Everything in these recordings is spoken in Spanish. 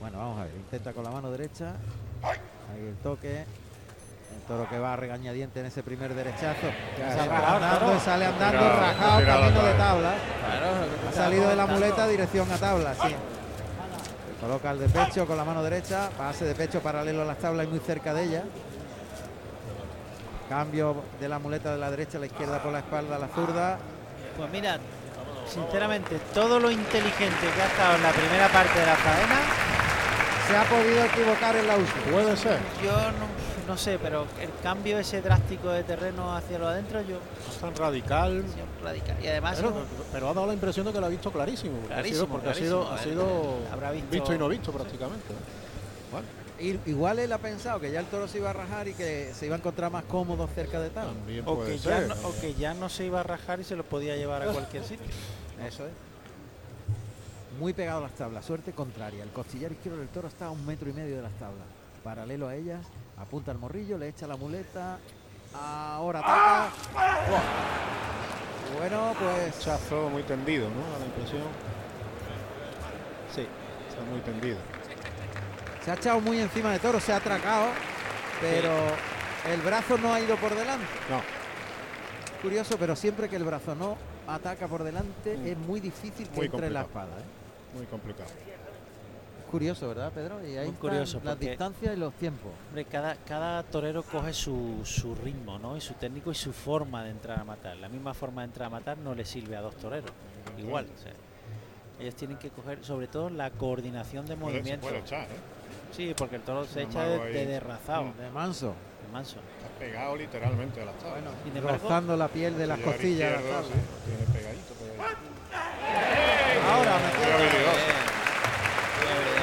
Bueno, vamos a ver. Intenta con la mano derecha. Ahí el toque. El toro que va a regañadiente en ese primer derechazo. Sale andando, sale andando, Tirado, rajado, tirado camino de tabla. Claro, Ha salido de la muleta, dirección a tabla, sí. Coloca el de pecho con la mano derecha, pase de pecho paralelo a las tablas y muy cerca de ella. Cambio de la muleta de la derecha a la izquierda por la espalda a la zurda. Pues mira, sinceramente, todo lo inteligente que ha estado en la primera parte de la faena, Se ha podido equivocar en la última. Puede ser. yo no, no sé, pero el cambio ese drástico de terreno hacia lo adentro, yo es tan radical. ha sido radical. Y además, Pero, no- pero ha dado la impresión de que lo ha visto clarísimo. porque ha sido- Clarísimo, porque ha sido, ha sido Habrá visto- y no visto prácticamente. I- Igual él ha pensado que ya el toro se iba a rajar y que se iba a encontrar más cómodo cerca de. También o, que ya no, o que ya no se iba a rajar y se lo podía llevar a cualquier sitio. Eso es. Muy pegado a las tablas, suerte contraria. El costillar izquierdo del toro está a un metro y medio de las tablas. Paralelo a ellas, apunta al morrillo, le echa la muleta. Ahora ataca. Bueno, pues Chazo muy tendido, ¿no? Da la impresión. Sí, está muy tendido. se ha echado muy encima de toro, se ha atracado, pero el brazo no ha ido por delante. No, Curioso, pero siempre que el brazo no ataca por delante Mm. es muy difícil que Muy entre en la complicado. espada. ¿eh? Muy complicado. Curioso, ¿verdad, Pedro? Y ahí Muy están curioso, las distancias y los tiempos. Hombre, cada, cada torero coge su, su ritmo, ¿no? Y su técnico y su forma de entrar a matar. La misma forma de entrar a matar no le sirve a dos toreros. Igual. o sea, ellos tienen que coger, sobre todo, la coordinación de Puede, se movimiento. puede echar, ¿eh? Sí, porque el toro se echa de, de derrazado. De manso. de manso. Está pegado literalmente a las tablas. Sin embargo, rozando la piel de las costillas. de la izquierdo, tabla. sí, lo tiene pegadito, pegadito. Ahora metiendo,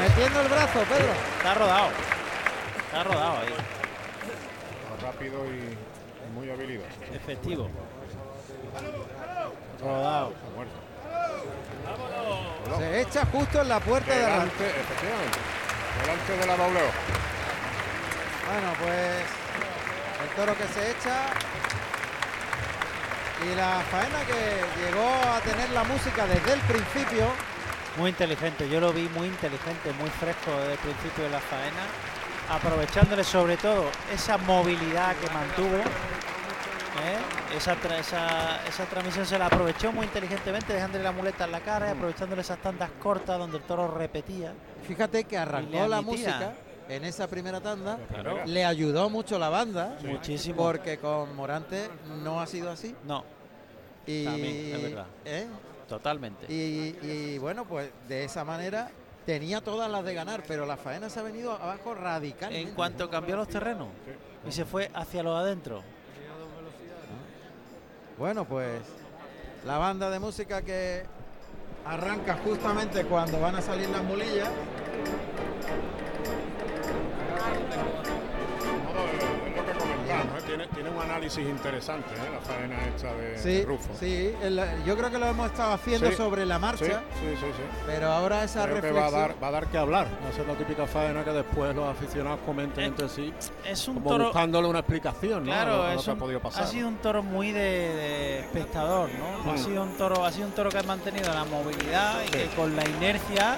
metiendo el brazo, Pedro. está rodado. Está rodado ahí. Rápido y, muy habilidoso. Efectivo. Rodado. Se echa justo en la puerta de la. Delante, efectivamente. Delante de la dobleo. Bueno, pues el toro que se echa. Y la faena que llegó a tener la música desde el principio. Muy inteligente, yo lo vi muy inteligente, muy fresco desde el principio de la faena, aprovechándole sobre todo esa movilidad que mantuvo. ¿eh? Esa, tra- esa, esa transmisión se la aprovechó muy inteligentemente, dejándole la muleta en la cara y aprovechándole esas tandas cortas donde el toro repetía. Fíjate que arrancó la música en esa primera tanda. Claro. Le ayudó mucho la banda. Muchísimo. Porque con Morante no ha sido así. No, Y, También, es verdad. ¿eh? totalmente. Y, y bueno, pues de esa manera tenía todas las de ganar, pero la faena se ha venido abajo radicalmente. En cuanto cambió los terrenos y se fue hacia los adentro. Bueno, pues la banda de música que arranca justamente cuando van a salir las mulillas. Tiene, tiene un análisis interesante, ¿eh? la faena esta de, Sí, de Rufo. sí, el- yo creo que lo hemos estado haciendo Sí, sobre la sí, marcha, sí, sí, sí. pero ahora esa Creo que reflexión. va a, dar, va a dar que hablar. Va a ser la típica faena que después los aficionados comenten Eh, entre sí, Es un como toro. buscándole una explicación ¿no? a lo- Claro, a lo, es que ha podido pasar. ha sido un toro muy de, de espectador, ¿no? Ha Mm. sido un toro, ha sido un toro que ha mantenido la movilidad y que con la inercia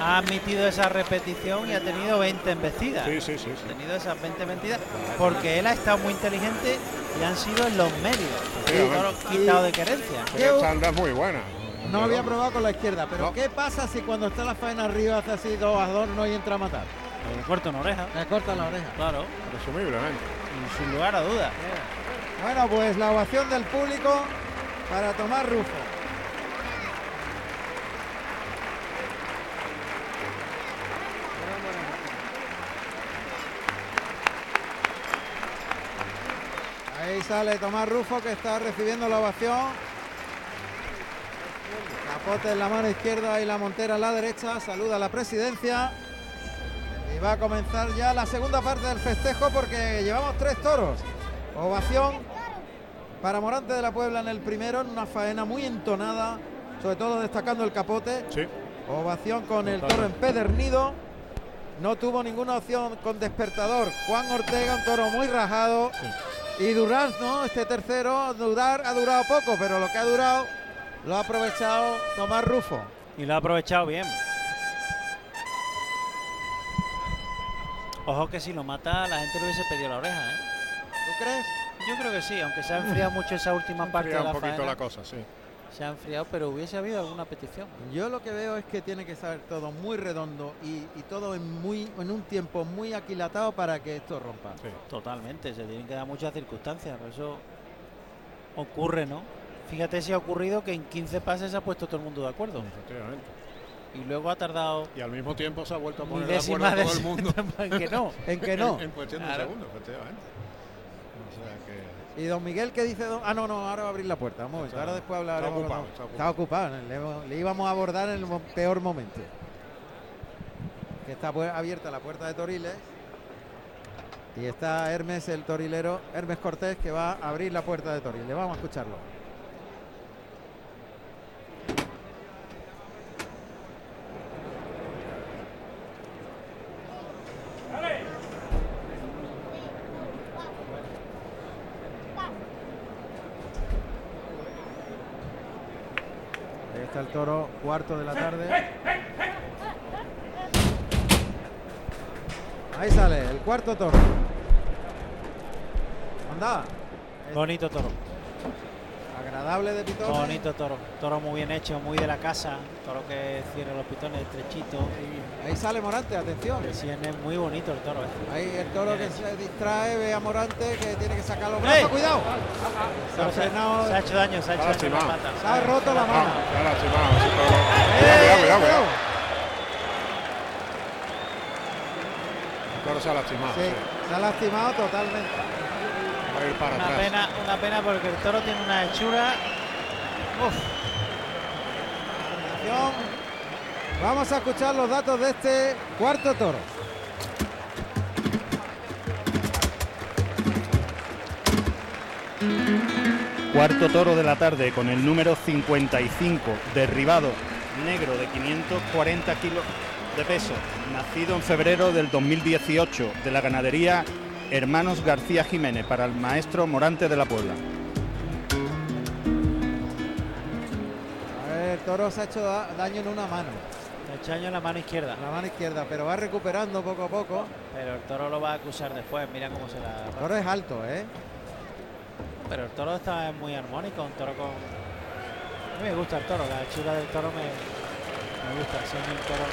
ha admitido esa repetición y ha tenido 20 embestidas. Sí, sí, sí, Ha sí. tenido esas 20 embestidas porque él ha estado muy inteligente y han sido en los medios. Sí, quitado de querencia. Pero es muy buena. No había probado con la izquierda, pero No. ¿qué pasa si cuando está la faena arriba hace así dos adornos y entra a matar? Le corta una oreja, Le corta la oreja. claro, Presumiblemente. sin lugar a dudas. Bueno, pues la ovación del público para Tomás Rufo. Ahí sale Tomás Rufo que está recibiendo la ovación. Capote en la mano izquierda y la montera en la derecha. Saluda a la presidencia. Y va a comenzar ya la segunda parte del festejo porque llevamos tres toros. Ovación para Morante de la Puebla en el primero, en una faena muy entonada, sobre todo destacando el capote. Sí. Ovación con el toro empedernido. No tuvo ninguna opción con despertador. Juan Ortega, un toro muy rajado. Y Durán, ¿no? Este tercero, dudar ha durado poco, pero lo que ha durado lo ha aprovechado Tomás Rufo. Y lo ha aprovechado bien. Ojo que si lo mata, la gente le hubiese pedido la oreja, ¿eh? ¿Tú crees? Yo creo que sí, aunque se ha enfriado mucho esa última parte de la un poquito faena, la cosa, sí. Se ha enfriado, pero hubiese habido alguna petición. Yo lo que veo es que tiene que ser todo muy redondo y, y todo en, muy, en un tiempo muy aquilatado para que esto rompa. sí. Totalmente, se tienen que dar muchas circunstancias, por eso ocurre, ¿no? Fíjate si ha ocurrido que en 15 pases se ha puesto todo el mundo de acuerdo. Efectivamente. Y luego ha tardado Y al mismo tiempo se ha vuelto a poner de acuerdo de todo el mundo. en que no. En que no. En, en cuestión de Claro. segundos, efectivamente. Y don Miguel que dice, don- ah no, no, ahora va a abrir la puerta, un momento, Está- ahora después hablaremos. está ocupado, Está le, le íbamos a abordar en el peor momento. Que está abierta la puerta de Toriles. Y está Hermes, el torilero, Hermes Cortés, que va a abrir la puerta de Toriles. Vamos a escucharlo. Toro, cuarto de la tarde. Ahí sale, el cuarto toro. Anda, Bonito toro, agradable de pitón. bonito toro. Toro muy bien hecho, muy de la casa. Toro que cierra los pitones estrechito. Ahí sale Morante, atención. Es muy bonito el toro. ¿eh? Ahí el toro que se distrae, ve a Morante que tiene que sacar los ¡Ey! brazos. ¡Cuidado! Se ha se, frenado, se ha hecho daño, se ha hecho daño la pata. se ha roto la mano. El toro se ha lastimado. Sí, sí. se ha lastimado totalmente. Ir para Una atrás. pena, una pena porque el toro tiene una hechura. Uf. Vamos a escuchar los datos de este cuarto toro. Cuarto toro de la tarde con el número 55, derribado, negro de 540 kilos de peso, nacido en febrero del 2018 de la ganadería Hermanos García Jiménez para el maestro Morante de la Puebla. A ver, el toro se ha hecho da- daño en una mano, le ha hecho daño en la mano izquierda. en la mano izquierda, pero va recuperando poco a poco. Pero el toro lo va a acusar después. Mira cómo se la. El toro es alto, ¿eh? Pero el toro está muy armónico, un toro con. A mí me gusta el toro, la hechura del toro me, me gusta. Siendo un toro.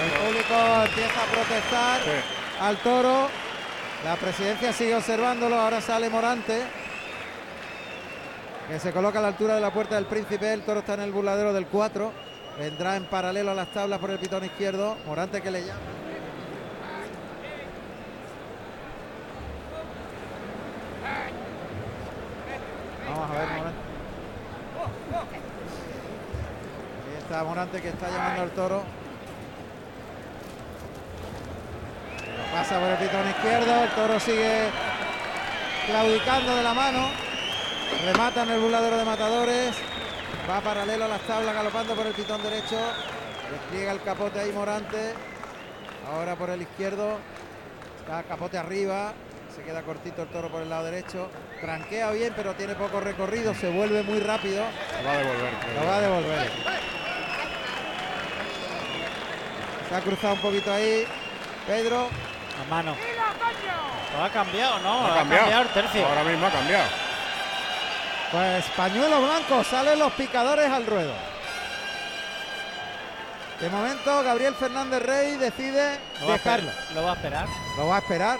El público empieza a protestar Sí. Al toro. La presidencia sigue observándolo. Ahora sale Morante. Que se coloca a la altura de la puerta del príncipe. El toro está en el burladero del 4. Vendrá en paralelo a las tablas por el pitón izquierdo. Morante que le llama. Vamos a ver Morante. Ahí está Morante que está llamando al toro. Pasa por el pitón izquierdo, el toro sigue claudicando de la mano. Remata en el burladero de matadores. Va paralelo a las tablas, galopando por el pitón derecho. Despliega el capote ahí Morante. Ahora por el izquierdo. Está capote arriba. Se queda cortito el toro por el lado derecho. Tranquea bien, pero tiene poco recorrido. Se vuelve muy rápido. Lo va a devolver. Lo va a devolver. Se ha cruzado un poquito ahí. Pedro. A mano. ¿Lo ha cambiado? No, Ha ha cambiado. cambiado el tercio. Ahora mismo ha cambiado. Pues pañuelo blanco, salen los picadores al ruedo. De momento, Gabriel Fernández Rey decide Lo va a esperar- dejarlo. Lo va a esperar. Lo va a esperar.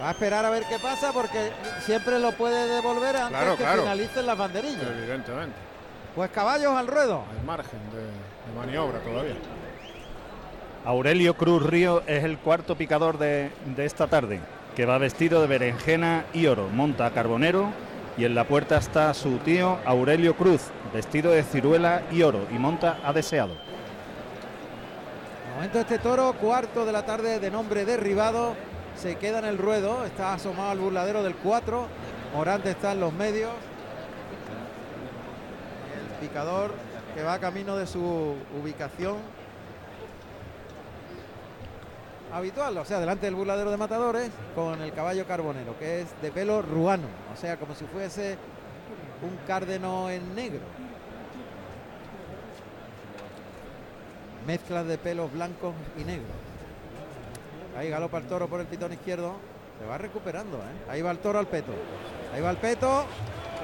Va a esperar a ver qué pasa porque siempre lo puede devolver antes Claro, que claro. finalicen las banderillas. Evidentemente. Pues caballos al ruedo. Hay margen de, de maniobra todavía. Aurelio Cruz Río es el cuarto picador de, de esta tarde, que va vestido de berenjena y oro, monta a carbonero y en la puerta está su tío Aurelio Cruz, vestido de ciruela y oro y monta a deseado. De momento este toro, cuarto de la tarde de nombre derribado, se queda en el ruedo, está asomado al burladero del 4, Morante está en los medios. El picador que va camino de su ubicación habitual, o sea, delante del burladero de matadores, con el caballo carbonero, que es de pelo ruano, o sea, como si fuese un cárdeno en negro. Mezclas de pelos blancos y negros. Ahí galopa el toro por el pitón izquierdo. Se va recuperando, ¿eh? Ahí va el toro al peto. Ahí va el peto.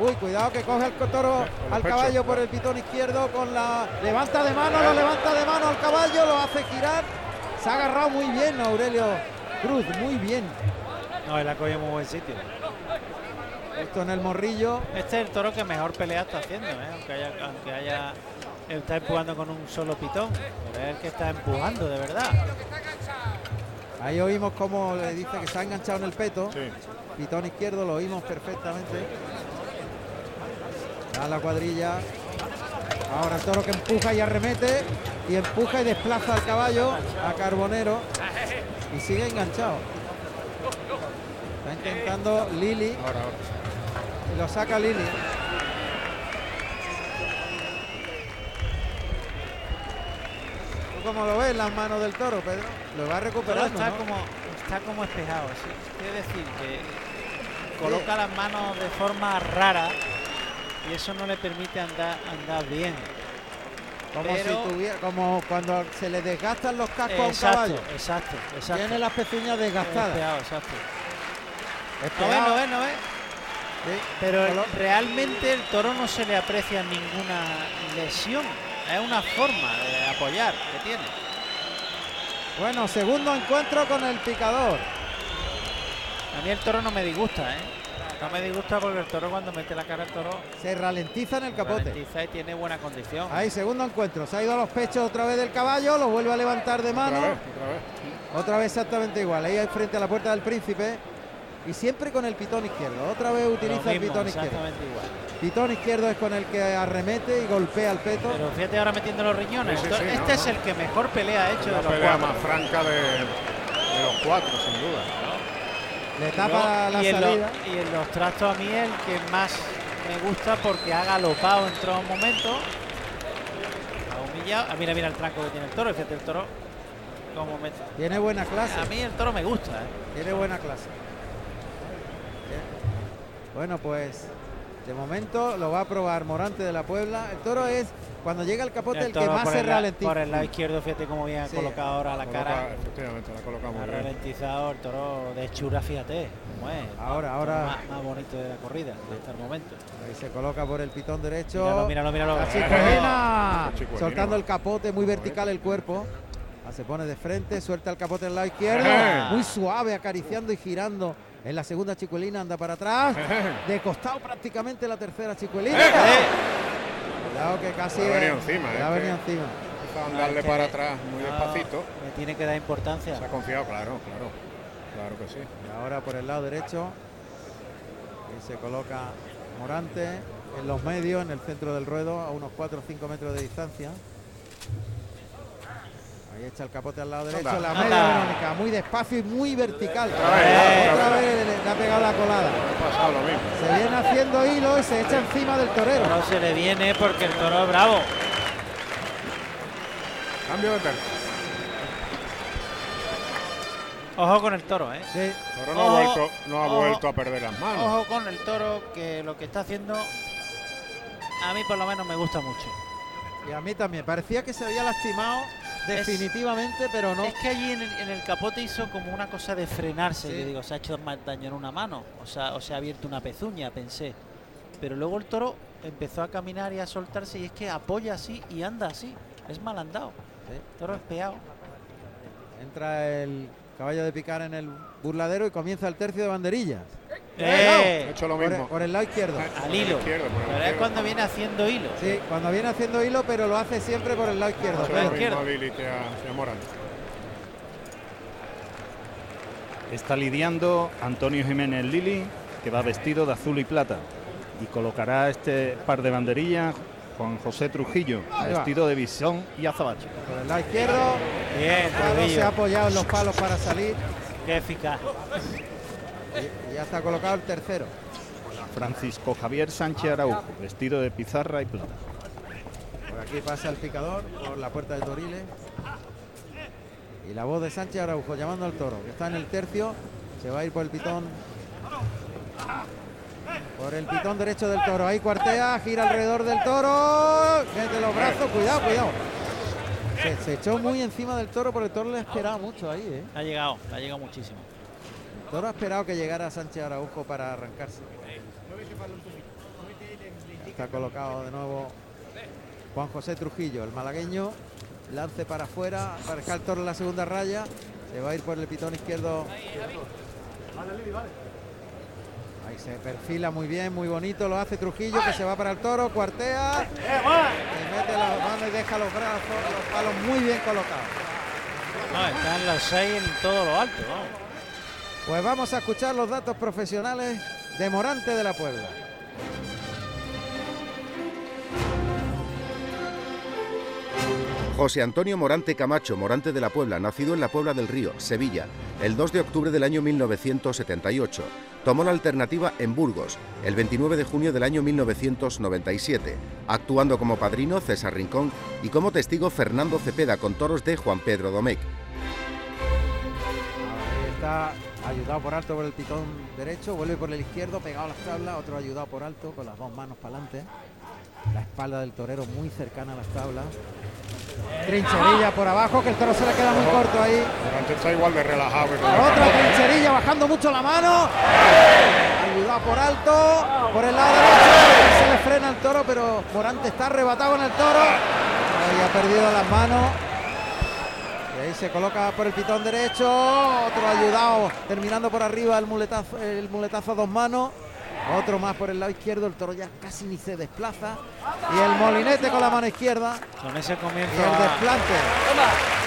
Uy, cuidado que coge el toro al caballo por el pitón izquierdo con la levanta de mano, lo levanta de mano al caballo, lo hace girar. Se ha agarrado muy bien Aurelio Cruz, muy bien. No, él ha cogido muy buen sitio. Esto en el morrillo. Este es el toro que mejor pelea está haciendo, ¿eh? aunque haya, aunque haya está empujando con un solo pitón, pero es el que está empujando de verdad. Ahí oímos cómo le dice que se ha enganchado en el peto. Pitón izquierdo, lo oímos perfectamente. A la cuadrilla. Ahora el toro que empuja y arremete. Y empuja y desplaza al caballo a Carbonero. Y sigue enganchado. Está intentando Lili. Y lo saca Lili. ¿Cómo lo ves las manos del toro, Pedro? Lo va recuperando. Está, como, está como espejado. ¿sí? Quiere decir que coloca las manos de forma rara y eso no le permite andar, andar bien. Como si tuviera, como cuando se le desgastan los cascos a un caballo. Exacto, exacto. Tiene las pezuñas desgastadas. Exacto. No no Pero realmente el toro no se le aprecia ninguna lesión. Es una forma de apoyar que tiene. Bueno, segundo encuentro con el picador. A mí el toro no me disgusta, ¿eh? No me disgusta porque el toro cuando mete la cara al toro... Se ralentiza en el capote. Ralentiza y tiene buena condición. Ahí, segundo encuentro. Se ha ido a los pechos otra vez del caballo, lo vuelve a levantar de mano. Otra vez, otra vez. Otra vez exactamente igual. Ahí frente a la puerta del príncipe. Y siempre con el pitón izquierdo. Otra vez utiliza el pitón izquierdo. Igual. Pitón izquierdo es con el que arremete y golpea el peto. Pero fíjate ahora metiendo los riñones. este es el que mejor pelea ha hecho la pelea más franca de, los cuatro, sin duda. Le tapa la salida. y en los trastos a mí el que más me gusta porque ha galopado en todo momento. Ha humillado. Ah, mira, mira el tranco que tiene el toro. Fíjate el toro. Como Tiene buena clase. A mí el toro me gusta. ¿eh? Tiene buena clase. Bueno, pues de momento lo va a probar Morante de la Puebla. El toro es, cuando llega el capote, el, que más se ralentiza. Por el lado izquierdo, fíjate cómo bien ha colocado ahora la, cara. Efectivamente, la colocamos. Ha ralentizado el toro de hechura, fíjate. Ahora, ahora. Más, bonito de la corrida, hasta el momento. Ahí se coloca por el pitón derecho. Míralo, míralo, míralo. La Soltando el capote, muy vertical el cuerpo. Ah, se pone de frente, suelta el capote al lado izquierdo. Muy suave, acariciando y girando en la segunda chicuelina anda para atrás. De costado prácticamente la tercera chicuelina. Cuidado que casi. Ha venido encima. Ha venido encima. a darle para atrás muy despacito. Me tiene que dar importancia. Se ha confiado, claro, claro. Claro que sí. Y ahora por el lado derecho. Y se coloca Morante en los medios, en el centro del ruedo, a unos 4 o 5 metros de distancia. Ahí echa el capote al lado derecho, la media Verónica, muy despacio y muy vertical. Otra vez, le, ha pegado la colada. Se viene haciendo hilo y se echa encima del torero. No se le viene porque el toro es bravo. Cambio de tercio. Ojo con el toro, ¿eh? Sí. toro no, ha, vuelto, no ha vuelto a perder las manos. Ojo con el toro que lo que está haciendo a mí por lo menos me gusta mucho. Y a mí también. Parecía que se había lastimado definitivamente, pero no. Es que allí en el, capote hizo como una cosa de frenarse. Yo digo, se ha hecho más daño en una mano. O sea, o se ha abierto una pezuña, pensé. Pero luego el toro empezó a caminar y a soltarse y es que apoya así y anda así. Es mal andado. toro es peado. Entra el caballo de picar en el burladero y comienza el tercio de banderillas. Eh, hecho lo mismo. Por, el lado izquierdo. Al hilo. pero es cuando viene haciendo hilo. Sí, cuando viene haciendo hilo, pero lo hace siempre por el lado izquierdo. Está lidiando Antonio Jiménez Lili, que va vestido de azul y plata. Y colocará este par de banderillas Juan José Trujillo, vestido de visón y azabache. Por el lado izquierdo. Bien, se ha apoyado en los palos para salir. Qué eficaz. Y, ya está colocado el tercero. Francisco Javier Sánchez Araujo, vestido de pizarra y plata. Por aquí pasa el picador por la puerta de Toriles. Y la voz de Sánchez Araujo llamando al toro, que está en el tercio. Se va a ir por el pitón. Por el pitón derecho del toro. Ahí cuartea, gira alrededor del toro. Mete los brazos, cuidado, cuidado. Se, echó muy encima del toro porque el toro le ha esperado mucho ahí, ¿eh? Ha llegado, ha llegado muchísimo. Toro ha esperado que llegara Sánchez Araujo para arrancarse. está colocado de nuevo Juan José Trujillo, el malagueño. Lance para afuera, para el toro en la segunda raya. Se va a ir por el pitón izquierdo. Ahí se perfila muy bien, muy bonito. Lo hace Trujillo, que se va para el toro, cuartea. Se mete las manos y deja los brazos, los palos muy bien colocados. No, están los seis en todo lo alto. Pues vamos a escuchar los datos profesionales de Morante de la Puebla. José Antonio Morante Camacho, Morante de la Puebla, nacido en la Puebla del Río, Sevilla, el 2 de octubre del año 1978. Tomó la alternativa en Burgos, el 29 de junio del año 1997, actuando como padrino César Rincón y como testigo Fernando Cepeda con toros de Juan Pedro Domecq. Ahí está ayudado por alto por el pitón derecho, vuelve por el izquierdo, pegado a las tablas, otro ayudado por alto con las dos manos para adelante. La espalda del torero muy cercana a las tablas. Trincherilla por abajo, que el toro se le queda muy corto ahí. Morante está igual de relajado. Otra trincherilla bajando mucho la mano. Ayudado por alto, por el lado derecho. Se le frena el toro, pero Morante está arrebatado en el toro. Ahí ha perdido las manos. Ahí se coloca por el pitón derecho. Otro ayudado, terminando por arriba el muletazo, el muletazo a dos manos. Otro más por el lado izquierdo, el toro ya casi ni se desplaza. Y el molinete con la mano izquierda. Con ese comienzo. Y el desplante.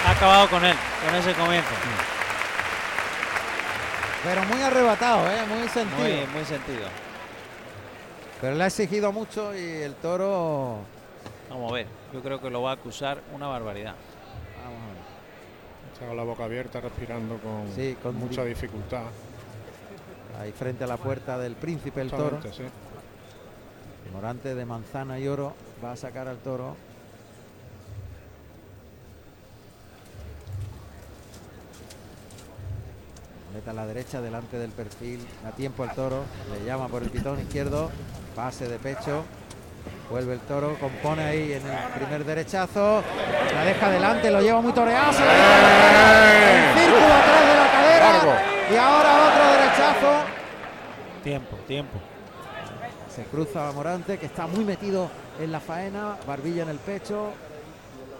Ha acabado con él, con ese comienzo. Pero muy arrebatado, ¿eh? muy sentido. Muy, muy sentido. Pero le ha exigido mucho y el toro. Vamos a ver, yo creo que lo va a acusar una barbaridad. Vamos a ver. Está con la boca abierta, respirando con, Sí, con mucha di- dificultad. Ahí frente a la puerta del príncipe el toro. Sí. Morante de manzana y oro va a sacar al toro. Meta a la derecha delante del perfil. A tiempo el toro. Le llama por el pitón izquierdo. Pase de pecho. Vuelve el toro. Compone ahí en el primer derechazo. La deja adelante. Lo lleva muy toreado. Se deja círculo atrás de la cadera. Largo. Y ahora otro derechazo. Tiempo, tiempo. Se cruza Morante, que está muy metido en la faena, barbilla en el pecho,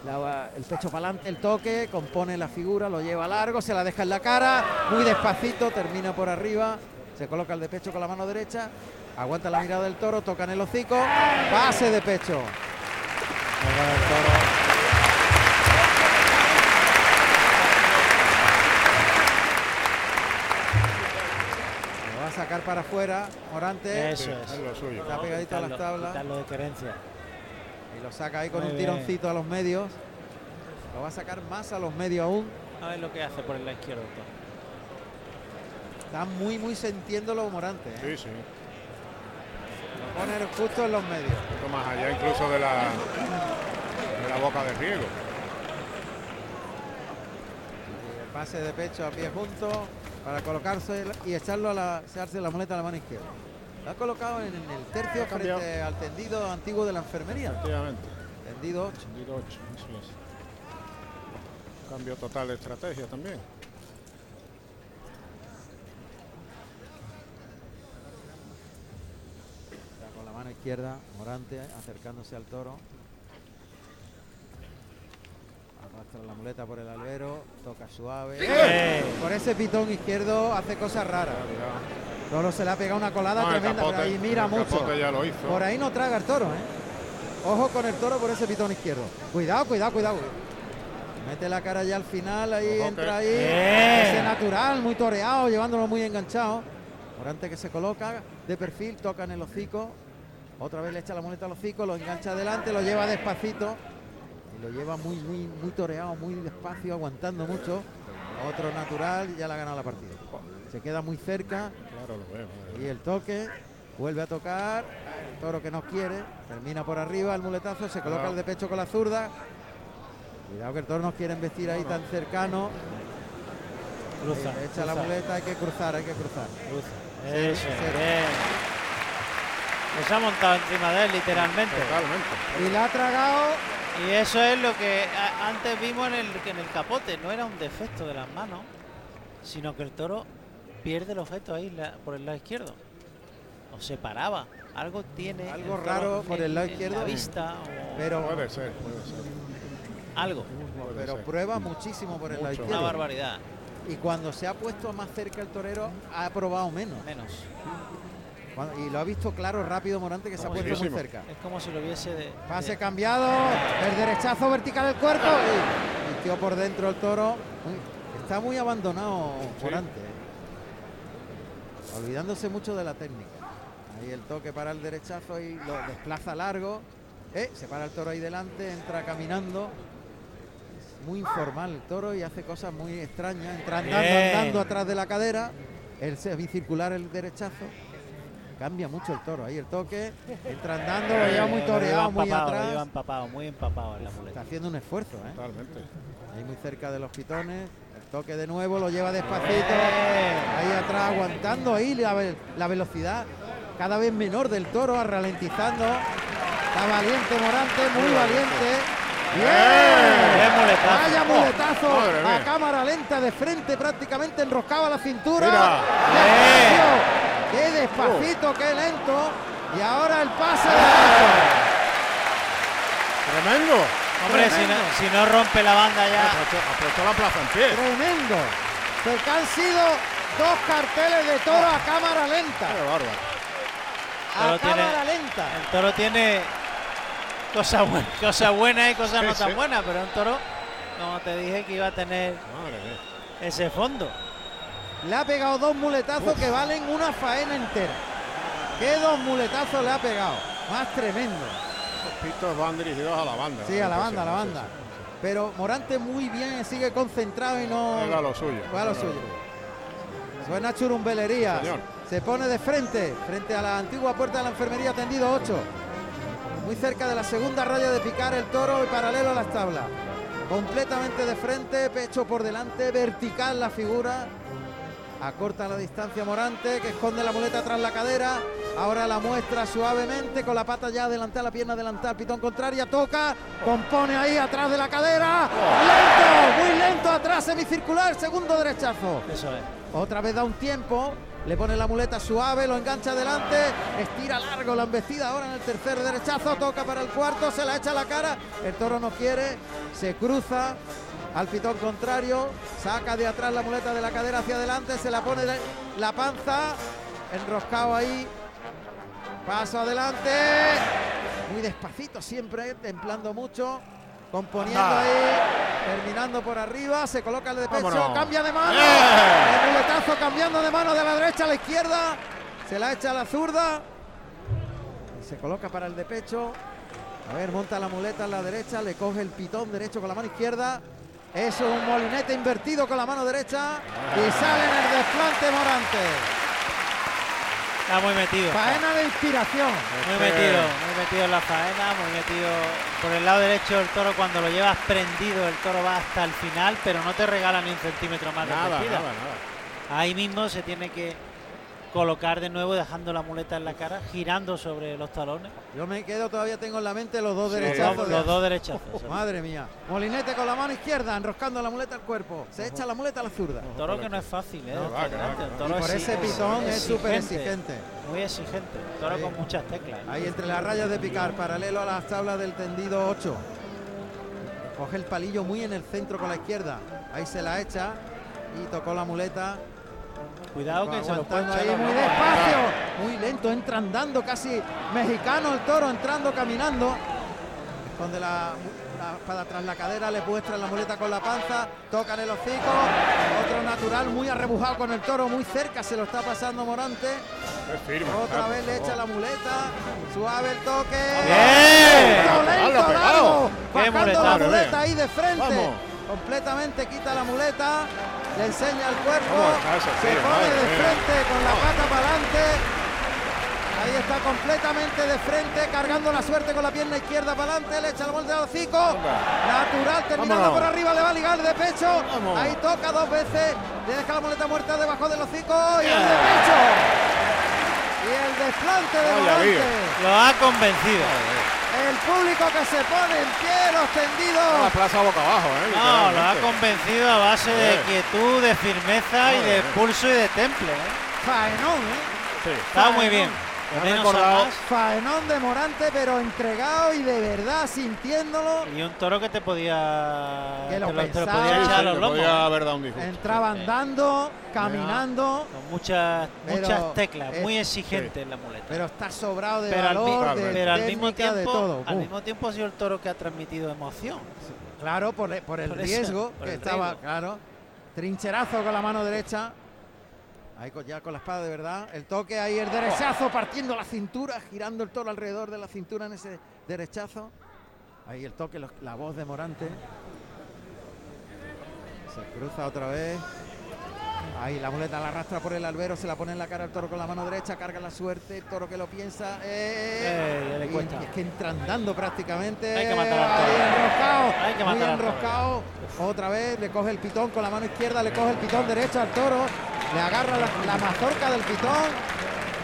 la- el pecho para adelante, el toque, compone la figura, lo lleva largo, se la deja en la cara, muy despacito, termina por arriba, se coloca el de pecho con la mano derecha, aguanta la mirada del toro, toca en el hocico, pase de pecho. Ahora el toro. Lo va a sacar para afuera, Morante. Eso es. es lo suyo. Está pegadito a las tablas. de querencia. Y lo saca ahí con Muy un bien. tironcito a los medios. Lo va a sacar más a los medios aún. A ver lo que hace por el lado izquierdo. Está muy, muy sintiéndolo Morante. ¿eh? Sí, sí. Lo pone justo en los medios. Poquito más allá incluso de la, de la boca de riego. Y el pase de pecho a pie junto para colocarse y echarlo a la, echarse la muleta a la mano izquierda. Lo ha colocado en, en el tercio frente al tendido antiguo de la enfermería. Efectivamente. Tendido 8. Tendido ocho, eso es. Cambio total de estrategia también. Está con la mano izquierda, Morante acercándose al toro. Arrastra la muleta por el albero, toca suave. ¡Eh! Por ese pitón izquierdo hace cosas raras. Toro se le ha pegado una colada No, tremenda, pero capote- ahí mira mucho. capote ya lo hizo. Por ahí no traga el toro, ¿eh? Ojo con el toro por ese pitón izquierdo. Cuidado, cuidado, cuidado. Mete la cara ya al final, ahí Ojo entra ahí. Ese natural, muy toreado, llevándolo muy enganchado. Morante que se coloca de perfil, toca en el hocico. Otra vez le echa la muleta al hocico, lo engancha adelante, lo lleva despacito. Y lo lleva muy, muy, muy toreado, muy despacio, aguantando mucho. Otro natural y ya la ha ganado la partida. Se queda muy cerca, Claro, lo veo. madre y el toque, vuelve a tocar, toro que no quiere, termina por arriba el muletazo, se coloca Cuidado. el de pecho con la zurda. Cuidado que el toro no quiere embestir ahí tan cercano. Cruza. Le echa la muleta, hay que cruzar, hay que cruzar. cruza. Sí, Eso, sí. bien. Pues se ha montado encima de él, literalmente. Totalmente. Y la ha tragado Y eso es lo que antes vimos en el, que en el capote. No era un defecto de las manos, sino que el toro pierde el objeto ahí la- por el lado izquierdo. O se paraba. Algo tiene. Algo raro por el lado izquierdo. La vista o Pero, Puede ser, puede ser. algo. puede pero ser. prueba muchísimo por el lado Mucho. Una izquierdo. barbaridad. Y cuando se ha puesto más cerca el torero, ha probado menos. Menos. Cuando- y lo ha visto claro, rápido Morante, que se ha puesto muy cerca. Es como si lo viese de. Pase de- cambiado, el derechazo vertical del cuerpo. Y metió por dentro el toro. Está muy abandonado Sí. Morante. ¿eh? Olvidándose mucho de la técnica. Ahí el toque para el derechazo y lo desplaza largo. Eh, se para el toro ahí delante, entra caminando. Es muy informal el toro y hace cosas muy extrañas. Entra andando, Bien. andando atrás de la cadera. El semicircular, el derechazo. Cambia mucho el toro. Ahí el toque. Entra andando, lo lleva muy toreado, muy lo atrás. lleva empapado, muy empapado en la Está haciendo un esfuerzo, ¿eh? Totalmente. Ahí muy cerca de los pitones. El toque de nuevo, lo lleva despacito. Eh. Ahí atrás, aguantando ahí la, ve- la velocidad cada vez menor del toro, ralentizando. Está valiente Morante, muy valiente. ¡Bien! Qué muletazo. Vaya muletazo Oh, a mía. cámara lenta de frente, prácticamente enroscaba la cintura. Mira. Qué despacito, qué lento. Y ahora el pase de. Tremendo. Hombre, si no, si no rompe la banda ya. Aprovechó, aprovechó la plaza en pie. Tremendo. Porque han sido dos carteles de toro a cámara lenta. Qué bárbaro. A tiene- cámara lenta. El toro tiene cosas buenas, cosas buenas y cosas Sí, no tan sí. buenas, pero un toro, como te dije, que iba a tener Madre ese fondo. Le ha pegado dos muletazos que valen una faena entera. ¿Qué dos muletazos le ha pegado? Más tremendo. Los pitos van dirigidos a la banda. Sí, a la banda, a la Sí, banda. sí, Pero Morante muy bien, sigue concentrado y no. Juega lo suyo. Juega lo suyo. Suena churumbelería. Señor. Se pone de frente, frente a la antigua puerta de la enfermería, tendido 8. Muy cerca de la segunda raya de picar el toro y paralelo a las tablas. Completamente de frente, pecho por delante, vertical la figura. Acorta la distancia Morante, que esconde la muleta tras la cadera. Ahora la muestra suavemente con la pata ya adelantada, la pierna adelantada, pitón contraria, toca, compone ahí atrás de la cadera. Lento, muy lento atrás, semicircular, segundo derechazo. Eso es. Otra vez da un tiempo, le pone la muleta suave, lo engancha adelante, estira largo la embestida ahora en el tercer derechazo, toca para el cuarto, se la echa a la cara, el toro no quiere, se cruza al pitón contrario, saca de atrás la muleta de la cadera hacia adelante, se la pone de la panza, enroscado ahí, paso adelante, muy despacito siempre, templando mucho. Componiendo Anda. ahí, terminando por arriba, se coloca el de pecho, Vámonos. cambia de mano, ¡Eh! el muletazo cambiando de mano de la derecha a la izquierda. Se la echa a la zurda. Y se coloca para el de pecho. A ver, monta la muleta en la derecha. Le coge el pitón derecho con la mano izquierda. Eso, un molinete invertido con la mano derecha. Y sale en el desplante Morante. Está muy metido. Faena de inspiración. Muy Este- metido, muy metido en la faena, muy metido por el lado derecho del toro. Cuando lo llevas prendido, el toro va hasta el final, pero no te regala ni un centímetro más de Nada, nada. Ahí mismo se tiene que colocar de nuevo, dejando la muleta en la cara, girando sobre los talones. Yo me quedo, todavía tengo en la mente los dos Sí. derechazos. Los, de- los dos derechazos. Madre mía. Molinete con la mano izquierda, enroscando la muleta al cuerpo. Se echa la muleta a la zurda. Toro que no es fácil, ¿eh? No, va, que va, Fernando, que el va. toro Y por ese pitón es súper exigente. Muy exigente. Toro Ahí. con muchas teclas. Ahí entre las rayas de picar, paralelo a las tablas del tendido 8. Coge el palillo muy en el centro con la izquierda. Ahí se la echa y tocó la muleta. Cuidado que se lo pueden ahí muy despacio, muy lento, entra andando casi mexicano el toro, entrando, caminando. Esconde la, la espada tras la cadera, le muestra la muleta con la panza, toca en el hocico. Otro natural muy arrebujado con el toro, muy cerca, se lo está pasando Morante. Firme. Otra claro. vez le echa la muleta, suave el toque. ¡Bien! Lento, pegado. largo, ¡Qué bajando la muleta ahí de frente. Vamos. Completamente quita la muleta, le enseña el cuerpo, ¿Cómo está ese se pone de frente con la pata para adelante. Ahí está completamente de frente, cargando la suerte con la pierna izquierda para adelante, le echa la vuelta al hocico. Natural, terminando Vámonos. por arriba, le va a ligar de pecho. Ahí toca dos veces, le deja la muleta muerta debajo del hocico y el de pecho. Y el desplante de. Lo ha convencido. El público que se pone en pie, los tendidos. La plaza boca abajo, ¿eh? No, lo ha convencido a base de quietud, de firmeza y de pulso y de temple. ¿eh? Faenón, ¿eh? Sí. Está muy bien. Menos recordado-. Faenón de Morante, pero entregado y de verdad sintiéndolo. Y un toro que te podía, Que lo te lo, te lo pensaba. podía echar a los lomos. podía haber dado un disgusto. Entraba andando, caminando, Con muchas, Pero muchas teclas, es- muy exigente en la muleta. pero está sobrado de Pero al, valor, de pero al mismo tiempo, de todo. al mismo tiempo ha sido el toro que ha transmitido emoción. Claro, por, por el Por eso, riesgo por que el estaba, riesgo. claro. Trincherazo con la mano derecha. Ahí ya con la espada de verdad. El toque ahí, el derechazo partiendo la cintura, girando el toro alrededor de la cintura en ese derechazo. Ahí el toque, la voz de Morante. Se cruza otra vez. Ahí la muleta la arrastra por el albero, se la pone en la cara al toro con la mano derecha, carga la suerte, el toro que lo piensa. eh, Eh, le cuesta. y es que entra andando prácticamente. Hay que matar al toro. Ahí enroscado. Hay que muy matar al toro. enroscado. Otra vez le coge el pitón con la mano izquierda, le coge el pitón derecho al toro. Le agarra la, la mazorca del pitón.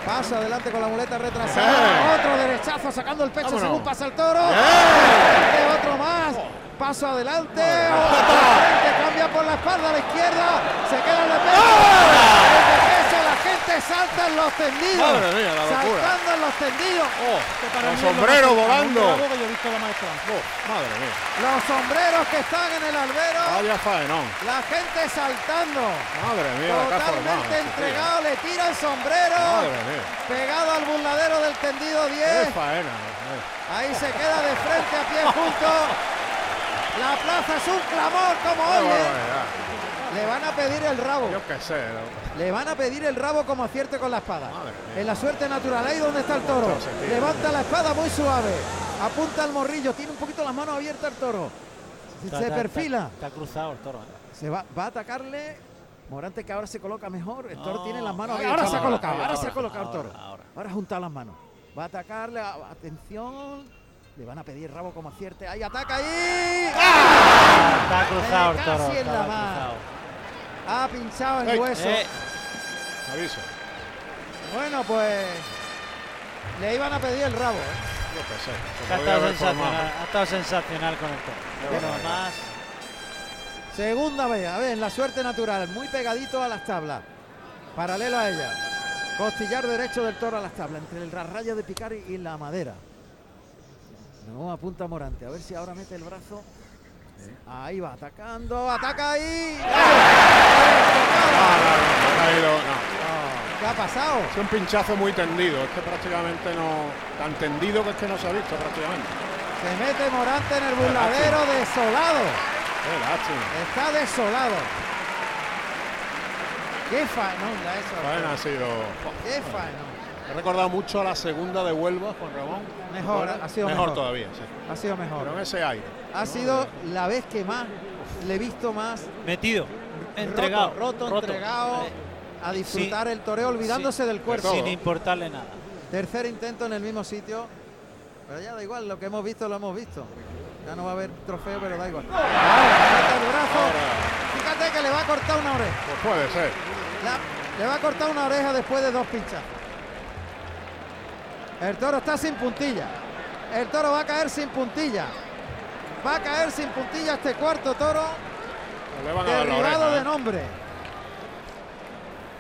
Pasa adelante con la muleta retrasada. Otro derechazo sacando el pecho Vámonos. según pasa el toro. Frente, Otro más. Paso adelante. Otro frente, cambia por la espalda a la izquierda. Se queda en el pecho. El de peso, la gente salta en los tendidos. ¡Ah! Madre mía, la locura. Saltando en los tendidos. ¡Oh! Los lo sombreros volando. bravo que yo he visto en la maestra. Oh, madre mía. Los sombreros que están en el albero. Vaya faenón. La gente saltando. Madre mía, la. Totalmente tío. entregado, le tira el sombrero. Madre mía. Pegado al burladero del tendido Qué 10. faena. eh. Ahí se queda de frente a pie junto. La plaza es un clamor como barbaridad. Le van a pedir el rabo. Yo qué sé. ¿no? Le van a pedir el rabo como acierte con la espada. Madre mía. En la suerte natural, ahí donde está el toro. Levanta la espada muy suave. Apunta al morrillo. Tiene un poquito las manos abiertas el toro. Está- Se está- perfila. Está, está cruzado el toro. ¿eh? Se va, va a atacarle. Morante que ahora se coloca mejor. El toro No, tiene las manos. ahí Ahora se ha colocado. Ahora se ha ahora, colocado el toro. ahora, ahora. Juntado las manos. Va a atacarle. Atención. Le van a pedir rabo como acierte. Ahí ataca ahí. Está cruzado el Casi toro. en la. Ha pinchado el Ey. hueso. Eh, Aviso. Bueno, pues. Le iban a pedir el rabo. ¿eh? Yo ha, estado sensacional, ha estado sensacional con Pero más. Segunda vez, a ver, en la suerte natural, muy pegadito a las tablas. Paralelo a ella. Costillar derecho del toro a las tablas, entre el raya de picar y y la madera. No apunta Morante, a ver si ahora mete el brazo. Ahí va, atacando, ataca ahí. No. ¿Qué ha pasado? Es un pinchazo muy tendido. Es que prácticamente no. Tan tendido que es que no se ha visto prácticamente. Se mete Morante en el burladero desolado. Está desolado. Qué faenón da eso. Ha sido. Qué faenón. He recordado mucho a la segunda de Huelva, Juan Ramón. Mejor, ¿Recuerdas? ha sido mejor. todavía, sí. Ha sido mejor. Pero en ese aire. Ha sido la vez que más le he visto más Metido. Entregado. roto, roto, entregado a disfrutar el toreo olvidándose del cuerpo. Sin importarle nada. Tercer intento en el mismo sitio. Pero ya da igual, lo que hemos visto lo hemos visto. Ya no va a haber trofeo, pero da igual. El brazo. Fíjate que le va a cortar una oreja. Pues puede ser. La- le va a cortar una oreja después de dos pinchazos. El toro está sin puntilla. El toro va a caer sin puntilla. Va a caer sin puntilla este cuarto toro. Derribado de ¿eh? nombre.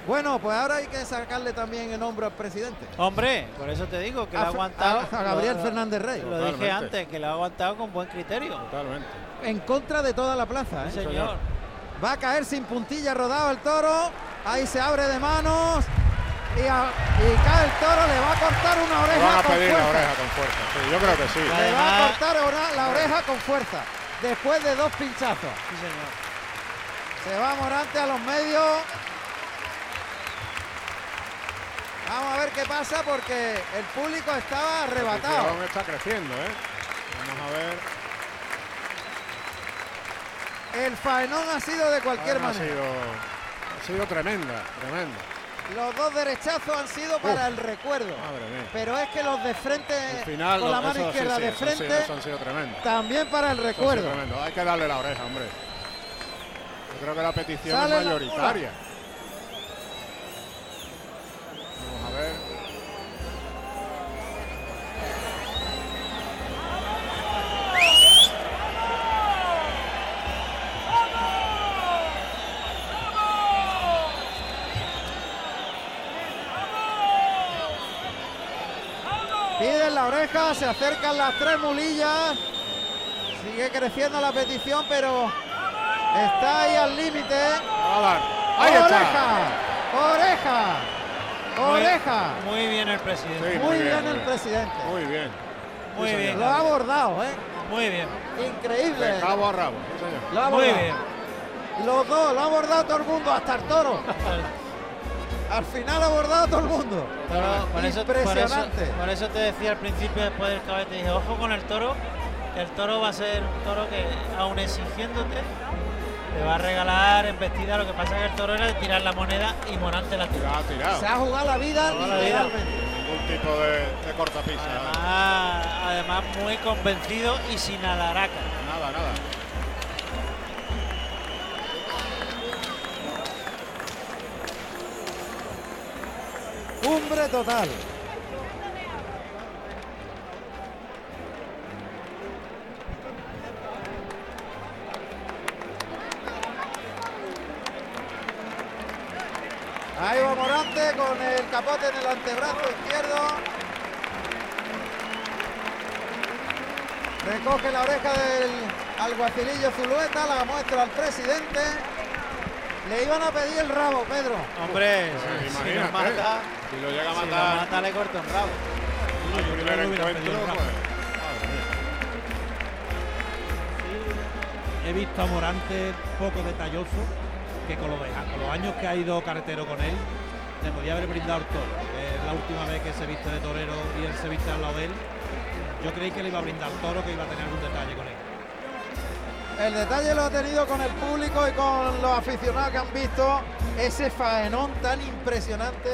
Bueno, pues ahora hay que sacarle también el hombro al presidente. Hombre, por eso te digo que lo A ha Fe- aguantado. a- a Gabriel lo- Fernández Rey. Lo dije antes, que lo ha aguantado con buen criterio. Totalmente. En contra de toda la plaza. ¿eh? Sí, señor. Va a caer sin puntilla rodado el toro. Ahí se abre de manos. Y, a- y cae el toro. Le va a cortar una Le oreja van a con pedir la fuerza. oreja con fuerza. Sí, yo creo que sí. Le va a cortar la oreja con fuerza. Después de dos pinchazos. Sí, señor. Se va Morante a los medios. Vamos a ver qué pasa porque el público estaba arrebatado. afición está creciendo, ¿eh? Vamos a ver. El faenón ha sido de cualquier ha manera. sido, ha sido tremenda, tremenda. Los dos derechazos han sido para el recuerdo. Pero es que los de frente final, con la mano eso sí, izquierda sí, de eso frente eso han sido tremendos. también para el Eso recuerdo. Hay que darle la oreja, hombre. Yo creo que la petición Sale es la mayoritaria. Vamos a ver. La oreja, se acercan las tres mulillas. Sigue creciendo la petición, pero está ahí al límite. Ahí oreja, está. oreja, oreja. Muy bien el presidente. Sí, Muy bien el bien. presidente. Muy bien. Muy bien. Lo ha abordado, ¿eh? Muy bien. Increíble. De cabo a rabo. sí, señor. Lo ha Muy abordado. bien. Los dos, lo ha abordado todo el mundo, hasta el toro. Al final ha abordado todo el mundo. Toro, por, eso, por, eso, Impresionante. por eso te decía al principio después del cabete, dije, ojo con el toro, que el toro va a ser un toro que, aun exigiéndote, te va a regalar embestida. Lo que pasa es que el toro era de tirar la moneda y Morante la tiró. Se ha jugado la vida literalmente. Ningún tipo de, de cortapisa. Además, además muy convencido y sin alaraca. Cumbre total. Ahí va Morante con el capote en el antebrazo izquierdo. Recoge la oreja del alguacilillo Zulueta, la muestra al presidente. Le iban a pedir el rabo, Pedro. Hombre, Pues si, si lo imagínate, mata, Si lo llega a si lo matar mata le corta un rabo. primer encuentro, pues. He visto a Morante poco detalloso, que con los, deja- con los años que ha ido carretero con él, le podía haber brindado el toro. Es la última vez que se viste de torero y él se viste al lado de él. Yo creí que le iba a brindar toro, que iba a tener algún detalle con él. El detalle lo ha tenido con el público y con los aficionados que han visto ese faenón tan impresionante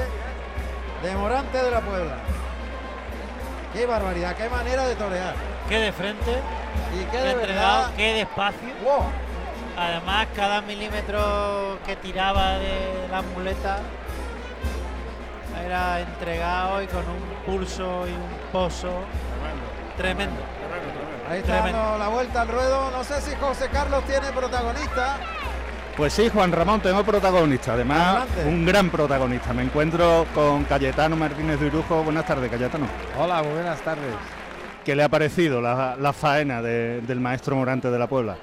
de Morante de la Puebla. Qué barbaridad, qué manera de torear. Qué de frente, Y qué de entregado, verdad. qué despacio. ¡Wow! Además, cada milímetro que tiraba de la muleta era entregado y con un pulso y un pozo Tremendo, tremendo. tremendo, tremendo. Ahí está Tremendo. dando la vuelta al ruedo. No sé si José Carlos tiene protagonista. Pues sí, Juan Ramón, tengo protagonista, además Adelante. un gran protagonista. Me encuentro con Cayetano Martínez de Irujo. Buenas tardes, Cayetano. Hola, muy buenas tardes. ¿Qué le ha parecido la, la faena de- del maestro Morante de la Puebla?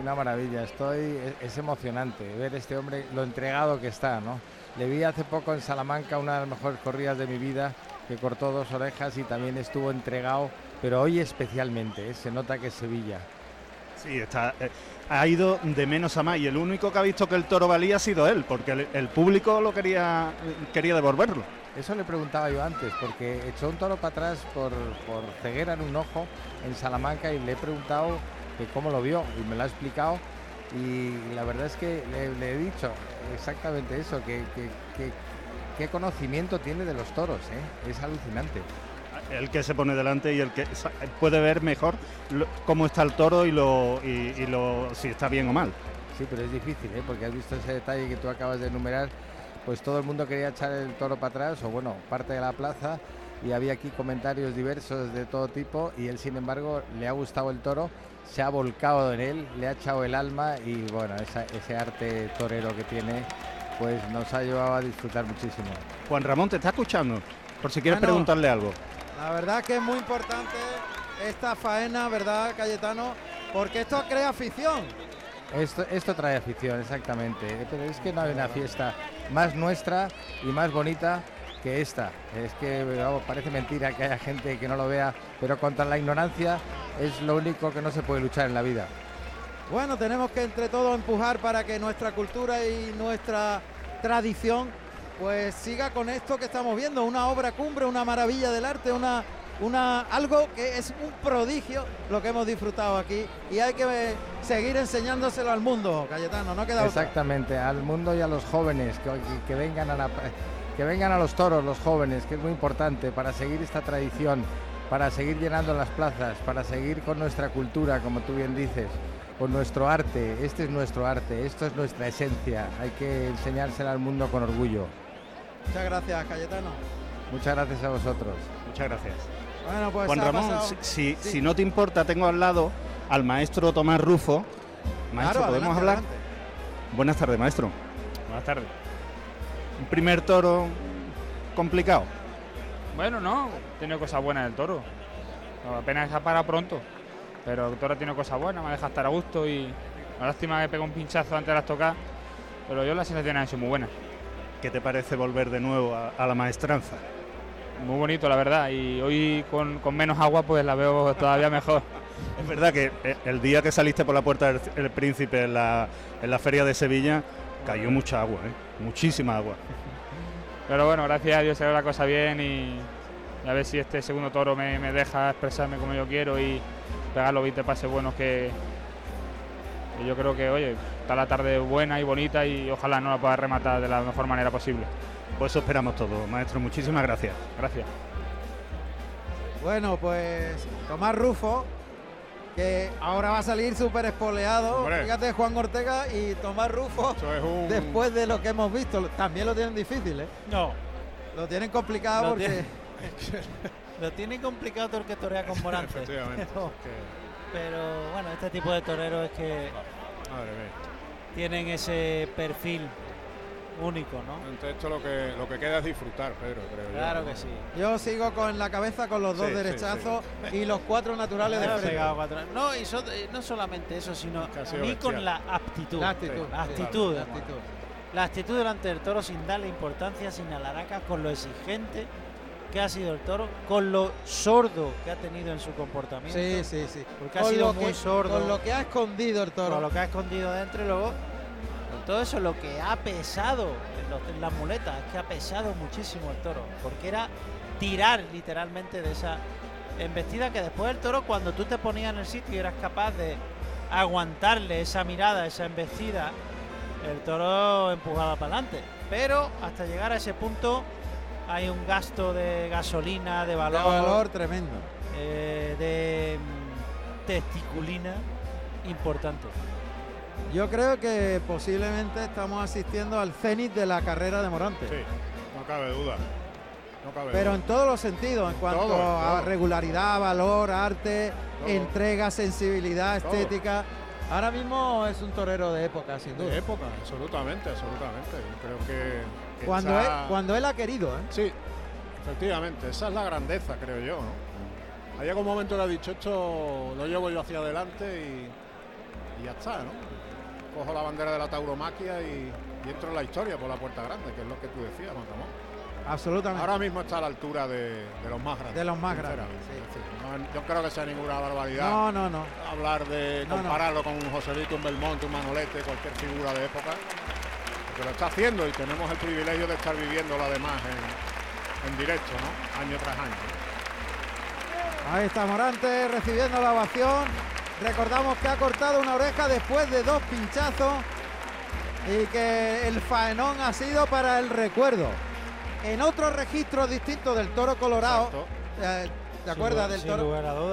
Una maravilla, estoy, es, es emocionante ver este hombre, lo entregado que está, ¿no? Le vi hace poco en Salamanca una de las mejores corridas de mi vida, que cortó dos orejas y también estuvo entregado, pero hoy especialmente, ¿eh? se nota que es Sevilla. Sí, está, eh, ha ido de menos a más y el único que ha visto que el toro valía ha sido él, porque el, público lo quería, quería devolverlo. Eso le preguntaba yo antes, porque echó un toro para atrás por, ceguera en un ojo en Salamanca y le he preguntado que cómo lo vio y me lo ha explicado y la verdad es que le, he dicho exactamente eso, que- que- qué conocimiento tiene de los toros, ¿eh? es alucinante. El que se pone delante y el que puede ver mejor lo- cómo está el toro y, lo, y, y lo, si está bien o mal. Sí, pero es difícil, ¿eh? porque has visto ese detalle que tú acabas de enumerar, pues todo el mundo quería echar el toro para atrás, o bueno, parte de la plaza, y había aquí comentarios diversos de todo tipo, y él sin embargo le ha gustado el toro, se ha volcado en él, le ha echado el alma, y bueno, esa- ese arte torero que tiene, pues nos ha llevado a disfrutar muchísimo. Juan Ramón, ¿te está escuchando? Por si quieres Bueno. preguntarle algo. La verdad que es muy importante esta faena, ¿verdad, Cayetano? Porque esto crea afición. Esto, esto trae afición, exactamente. Pero es que no hay una fiesta más nuestra y más bonita que esta. Es que vamos, parece mentira que haya gente que no lo vea, pero contra la ignorancia es lo único que no se puede luchar en la vida. Bueno, tenemos que entre todos empujar para que nuestra cultura y nuestra tradición pues siga con esto que estamos viendo, una obra cumbre, una maravilla del arte, una, una algo que es un prodigio lo que hemos disfrutado aquí y hay que seguir enseñándoselo al mundo, Cayetano, no queda. Exactamente, al mundo y a los jóvenes que, vengan a que vengan a los toros los jóvenes, que es muy importante para seguir esta tradición, para seguir llenando las plazas, para seguir con nuestra cultura, como tú bien dices, con nuestro arte. Este es nuestro arte, esto es nuestra esencia. Hay que enseñársela al mundo con orgullo. Muchas gracias, Cayetano. Muchas gracias a vosotros. Muchas gracias. Bueno, pues Juan Ramón, pasado- si, si- Sí. si no te importa, tengo al lado al maestro Tomás Rufo. Maestro, Claro, ¿podemos adelante, hablar? adelante. Buenas tardes, maestro. Buenas tardes. Un primer toro complicado. Bueno, no, tiene cosas buenas el toro. apenas está para pronto. Pero el toro tiene cosas buenas, me deja estar a gusto y la lástima que pega un pinchazo antes de las tocadas. Pero yo las sensaciones han sido muy buenas. ¿Qué te parece volver de nuevo a, la maestranza? Muy bonito, la verdad. Y hoy con, con menos agua pues la veo todavía mejor. Es verdad que eh, el día que saliste por la puerta del Príncipe en la, en la feria de Sevilla cayó mucha agua, ¿eh? muchísima agua. Pero bueno, gracias a Dios se ve la cosa bien y, a ver si este segundo toro me, deja expresarme como yo quiero y pegar los 20 pases buenos que, yo creo que, oye, está la tarde buena y bonita y ojalá no la pueda rematar de la mejor manera posible. Pues eso esperamos todo, maestro. Muchísimas gracias. Gracias. Bueno, pues Tomás Rufo, que ahora va a salir súper espoleado. Fíjate, Juan Ortega y Tomás Rufo, después de lo que hemos visto, también lo tienen difícil, ¿eh? No. Lo tienen complicado porque... lo tienen complicado porque torea con Morante. pero, pero, bueno, este tipo de toreros es que... Tienen ese perfil único, ¿no? Entonces esto lo que lo que queda es disfrutar, Pedro, creo Claro que sí. Yo sigo con la cabeza con los dos derechazos y los cuatro naturales de frente. No, y no solamente eso, sino mí con la aptitud. La actitud. La actitud, la actitud. delante del toro sin darle importancia, sin alaracas, con lo exigente que ha sido el toro, con lo sordo que ha tenido en su comportamiento. Sí, sí, sí. Porque ha sido muy sordo. Con lo que ha escondido el toro. Con lo que ha escondido dentro y luego todo eso lo que ha pesado en, las muletas, es que ha pesado muchísimo el toro, porque era tirar literalmente de esa embestida que después el toro cuando tú te ponías en el sitio y eras capaz de aguantarle esa mirada, esa embestida, el toro empujaba para adelante. Pero hasta llegar a ese punto hay un gasto de gasolina, de valor. De valor tremendo. Eh, de mm, testiculina importante. Yo creo que posiblemente estamos asistiendo al cenit de la carrera de Morante. Sí, no cabe duda. Pero en todos los sentidos, en cuanto a regularidad, valor, arte, entrega, sensibilidad, estética. Ahora mismo es un torero de época, sin duda. De época, absolutamente, absolutamente. Yo creo que. Cuando, él, cuando él ha querido, ¿eh? Sí, efectivamente. Esa es la grandeza, creo yo. ¿no? Hay algún momento que ha dicho esto, lo llevo yo hacia adelante y, y ya está, ¿no? cojo la bandera de la tauromaquia y, entro en la historia por la puerta grande, que es lo que tú decías, Juan Absolutamente. Ahora mismo está a la altura de, los más grandes. De los más grandes. yo creo que sea ninguna barbaridad. No, no, no. Hablar de compararlo con un Joselito, un Belmonte, un Manolete, cualquier figura de época. Porque lo está haciendo y tenemos el privilegio de estar viviéndolo además en, en directo, ¿no? Año tras año. Ahí está Morante recibiendo la ovación. Recordamos que ha cortado una oreja después de dos pinchazos y que el faenón ha sido para el recuerdo. En otro registro distinto del toro colorado, eh, ¿te acuerdas del toro?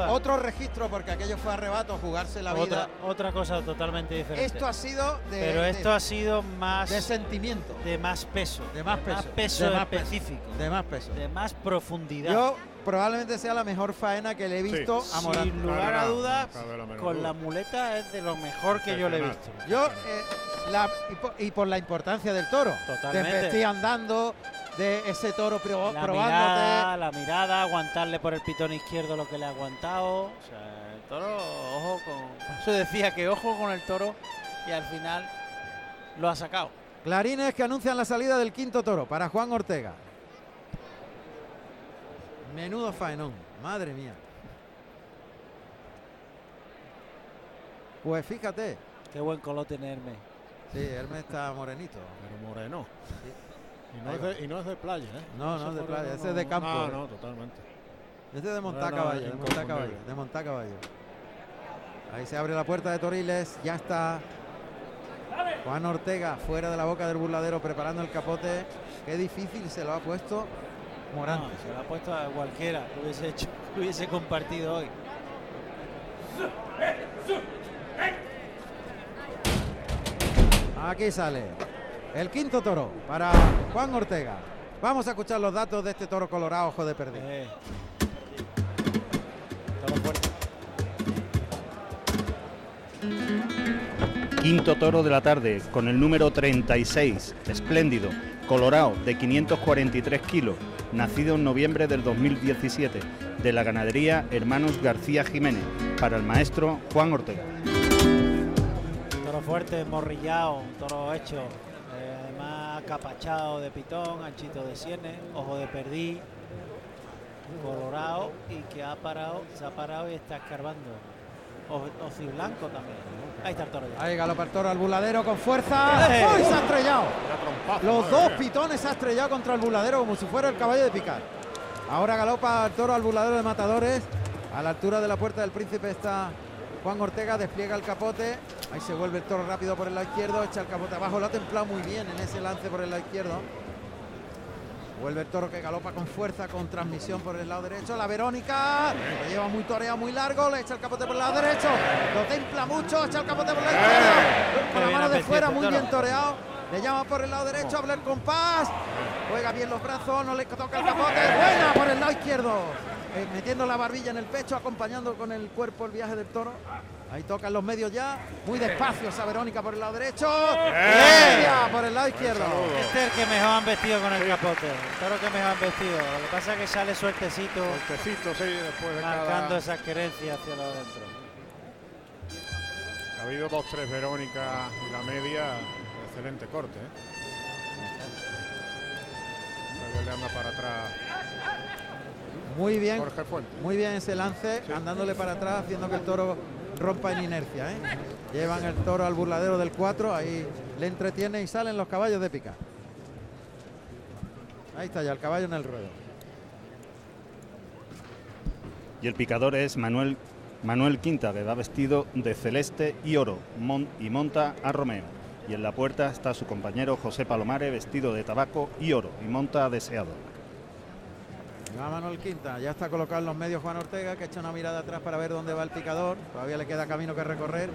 Otro registro porque aquello fue arrebato, jugarse la vida. Otra cosa totalmente diferente. Esto ha sido de. Pero esto ha sido más. De sentimiento. De más peso. De más peso. De más peso específico. De más peso. De más profundidad. Yo probablemente sea la mejor faena que le he visto a Morán. Sin lugar a dudas, con la muleta es de lo mejor que yo le he visto. Yo, eh, la, y, por, la importancia del toro. Totalmente. De estoy andando, de ese toro la Mirada, la mirada, aguantarle por el pitón izquierdo lo que le ha aguantado. O sea, el toro, ojo con. Eso decía que ojo con el toro y al final lo ha sacado. Clarines que anuncian la salida del quinto toro para Juan Ortega. Menudo faenón, madre mía. Pues fíjate. Qué buen color tiene Hermes. Sí, Hermes está morenito. Pero moreno. Y, no es de, y, no es de, playa, ¿eh? No, no es de playa, ese es de campo. No, no, totalmente. Este es de montar caballo, de montar caballo, de montar caballo. Ahí se abre la puerta de Toriles, ya está Juan Ortega fuera de la boca del burladero preparando el capote. Qué difícil se lo ha puesto Morante. se lo ha puesto a cualquiera que hubiese hecho, hubiese compartido hoy. Aquí sale el quinto toro para Juan Ortega. Vamos a escuchar los datos de este toro colorado, ojo de perdido. Eh. Quinto toro de la tarde con el número 36, espléndido, colorado, de 543 kilos, nacido en noviembre del 2017, de la ganadería Hermanos García Jiménez, para el maestro Juan Ortega. Toro fuerte, morrillado, toro hecho, además capachado de pitón, anchito de sienes, ojo de perdí, colorado y que ha parado, se ha parado y está escarbando. Ojo blanco también. Ahí está el toro ya. Ahí galopa el toro al buladero con fuerza. ¡Eh! ¡Uy! Se ha estrellado. Los madre dos pitones se ha estrellado contra el buladero como si fuera el caballo de picar. Ahora galopa el toro al buladero de matadores. A la altura de la puerta del príncipe está Juan Ortega, despliega el capote. Ahí se vuelve el toro rápido por el lado izquierdo, echa el capote abajo. Lo ha templado muy bien en ese lance por el lado izquierdo. Vuelve el toro que galopa con fuerza, con transmisión por el lado derecho. La Verónica lo lleva muy toreado, muy largo. Le echa el capote por el lado derecho. Lo templa mucho, echa el capote por el lado izquierdo. Con la mano de fuera, muy bien toreado. Le llama por el lado derecho, habla el compás. Juega bien los brazos, no le toca el capote. Buena por el lado izquierdo. Eh, metiendo la barbilla en el pecho, acompañando con el cuerpo el viaje del toro. Ahí tocan los medios ya. Muy despacio esa Verónica por el lado derecho. Media por el lado izquierdo. Este es el que mejor han vestido con el capote. El toro que mejor han vestido. Lo que pasa es que sale suertecito, Cortecito, sí, después de marcando cada... esas querencias hacia lo adentro. Ha habido dos, tres Verónica y la media. Excelente corte, ¿eh? Le anda para atrás Muy bien. Jorge Fuente. Muy bien ese lance, andándole para atrás, haciendo que el toro rompa en inercia. ¿eh? Llevan el toro al burladero del 4, ahí le entretiene y salen los caballos de picar. Ahí está ya el caballo en el ruedo. Y el picador es Manuel, Manuel Quinta, que va vestido de celeste y oro mon- y monta a Romeo. Y en la puerta está su compañero José Palomares, vestido de tabaco y oro, y monta a Deseado. Va Manuel Quinta, ya está colocado en los medios Juan Ortega, que echa una mirada atrás para ver dónde va el picador. Todavía le queda camino que recorrer.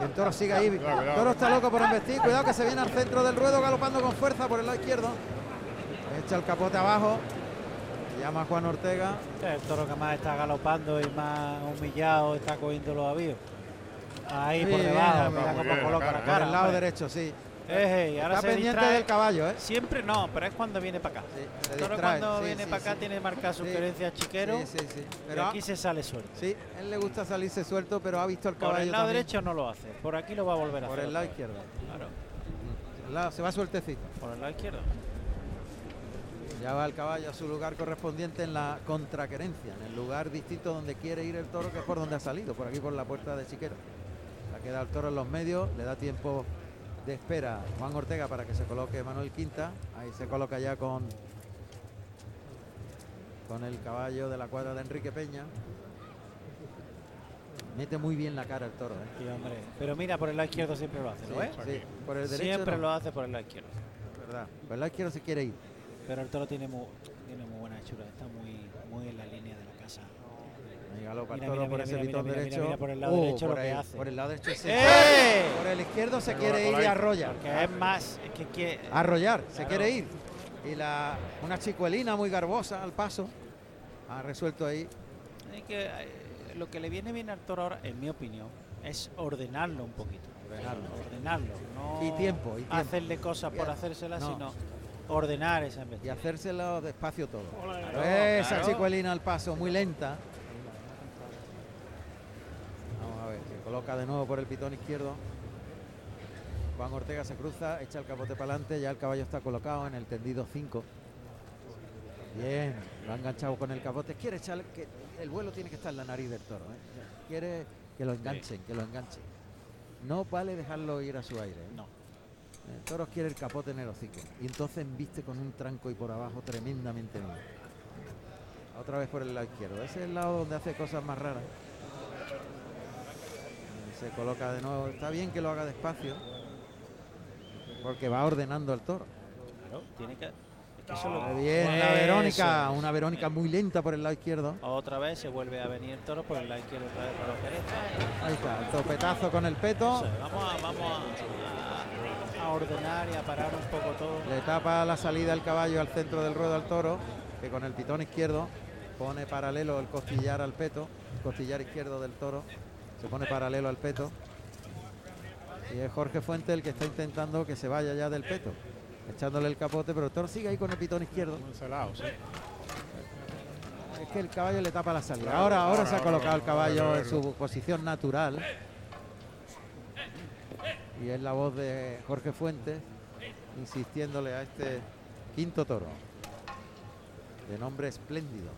Y el toro sigue ahí. El toro está loco por embestir. Cuidado que se viene al centro del ruedo galopando con fuerza por el lado izquierdo. Echa el capote abajo. Llama a Juan Ortega. El toro que más está galopando y más humillado está cogiendo los avíos. Ahí Sí, por debajo, bien, mira muy cómo bien, coloca la cara. Por el lado derecho, sí. Ahora Está se pendiente distrae. del caballo, ¿eh? Siempre no, pero es cuando viene para acá. Sí, se distrae, cuando sí, viene sí, para acá tiene marcada su Sí. querencia chiquero. Sí, sí, sí. y Pero aquí se sale suelto. sí, él le gusta salirse suelto, pero ha visto el Por caballo el lado también. derecho no lo hace. Por aquí lo va a volver a Por hacer. el lado izquierdo. Claro, El lado- se va sueltecito. por el lado izquierdo. Ya va el caballo a su lugar correspondiente en la contraquerencia, en el lugar distinto donde quiere ir el toro, que es por donde ha salido, por aquí por la puerta de Chiquero. Le ha quedado el toro en los medios, le da tiempo de espera Juan Ortega para que se coloque Manuel Quinta. Ahí se coloca ya con, con el caballo de la cuadra de Enrique Peña. Mete muy bien la cara el toro, ¿eh? Sí, hombre. Pero mira, por el lado izquierdo siempre lo hace, ¿lo ves? Sí, por el derecho Siempre no, lo hace por el lado izquierdo. verdad. Por el lado izquierdo se quiere ir. Pero el toro tiene muy, tiene muy buena hechura, está muy, muy en la línea de la casa. Mira, mira, por ese pitón derecho. el lado derecho lo por que el- hace. Por el lado derecho se ¡Eh! Por el izquierdo se quiere ir y arrolla. Porque es más, es que, que Arrollar, se quiere ir. Y la una chicuelina muy garbosa al paso. Ha resuelto ahí. es que, eh, lo que le viene bien al toro ahora, en mi opinión, es ordenarlo un poquito. Ordenarlo. Ordenarlo. No Y tiempo, y tiempo. hacerle cosas por Y- hacérselas, no. sino ordenar esa Y investigación. hacérselo despacio todo. Claro, Esa claro. chicuelina al paso, muy lenta. Vamos a ver, se coloca de nuevo por el pitón izquierdo. Juan Ortega se cruza, echa el capote para adelante, ya el caballo está colocado en el tendido 5. Bien, lo ha enganchado con el capote. Quiere echar que el vuelo tiene que estar en la nariz del toro. ¿eh? Quiere que lo enganchen, que lo enganchen. No vale dejarlo ir a su aire. ¿eh? No. El toro quiere el capote en el hocico. Y entonces embiste con un tranco y por abajo tremendamente bien. Otra vez por el lado izquierdo. Ese es el lado donde hace cosas más raras. Se coloca de nuevo. Está bien que lo haga despacio. Porque va ordenando al toro. Claro, tiene que. es Bien, la Verónica. Una Verónica muy lenta por el lado izquierdo. Otra vez se vuelve a venir el toro por el lado izquierdo, otra vez por. Ahí está, el topetazo con el peto. Eso Vamos, a, vamos a, a- a ordenar y a parar un poco todo. Le tapa la salida el caballo al centro del ruedo al toro, que con el pitón izquierdo pone paralelo el costillar al peto, costillar izquierdo del toro, se pone paralelo al peto. Y es Jorge Fuente el que está intentando que se vaya ya del peto. Echándole el capote, pero el toro sigue ahí con el pitón izquierdo. Encelado, sí. Es que el caballo le tapa la salida. Ahora, ahora ahora, se ha ahora, colocado el caballo en su posición natural. Y es la voz de Jorge Fuentes insistiéndole a este quinto toro. De nombre espléndido.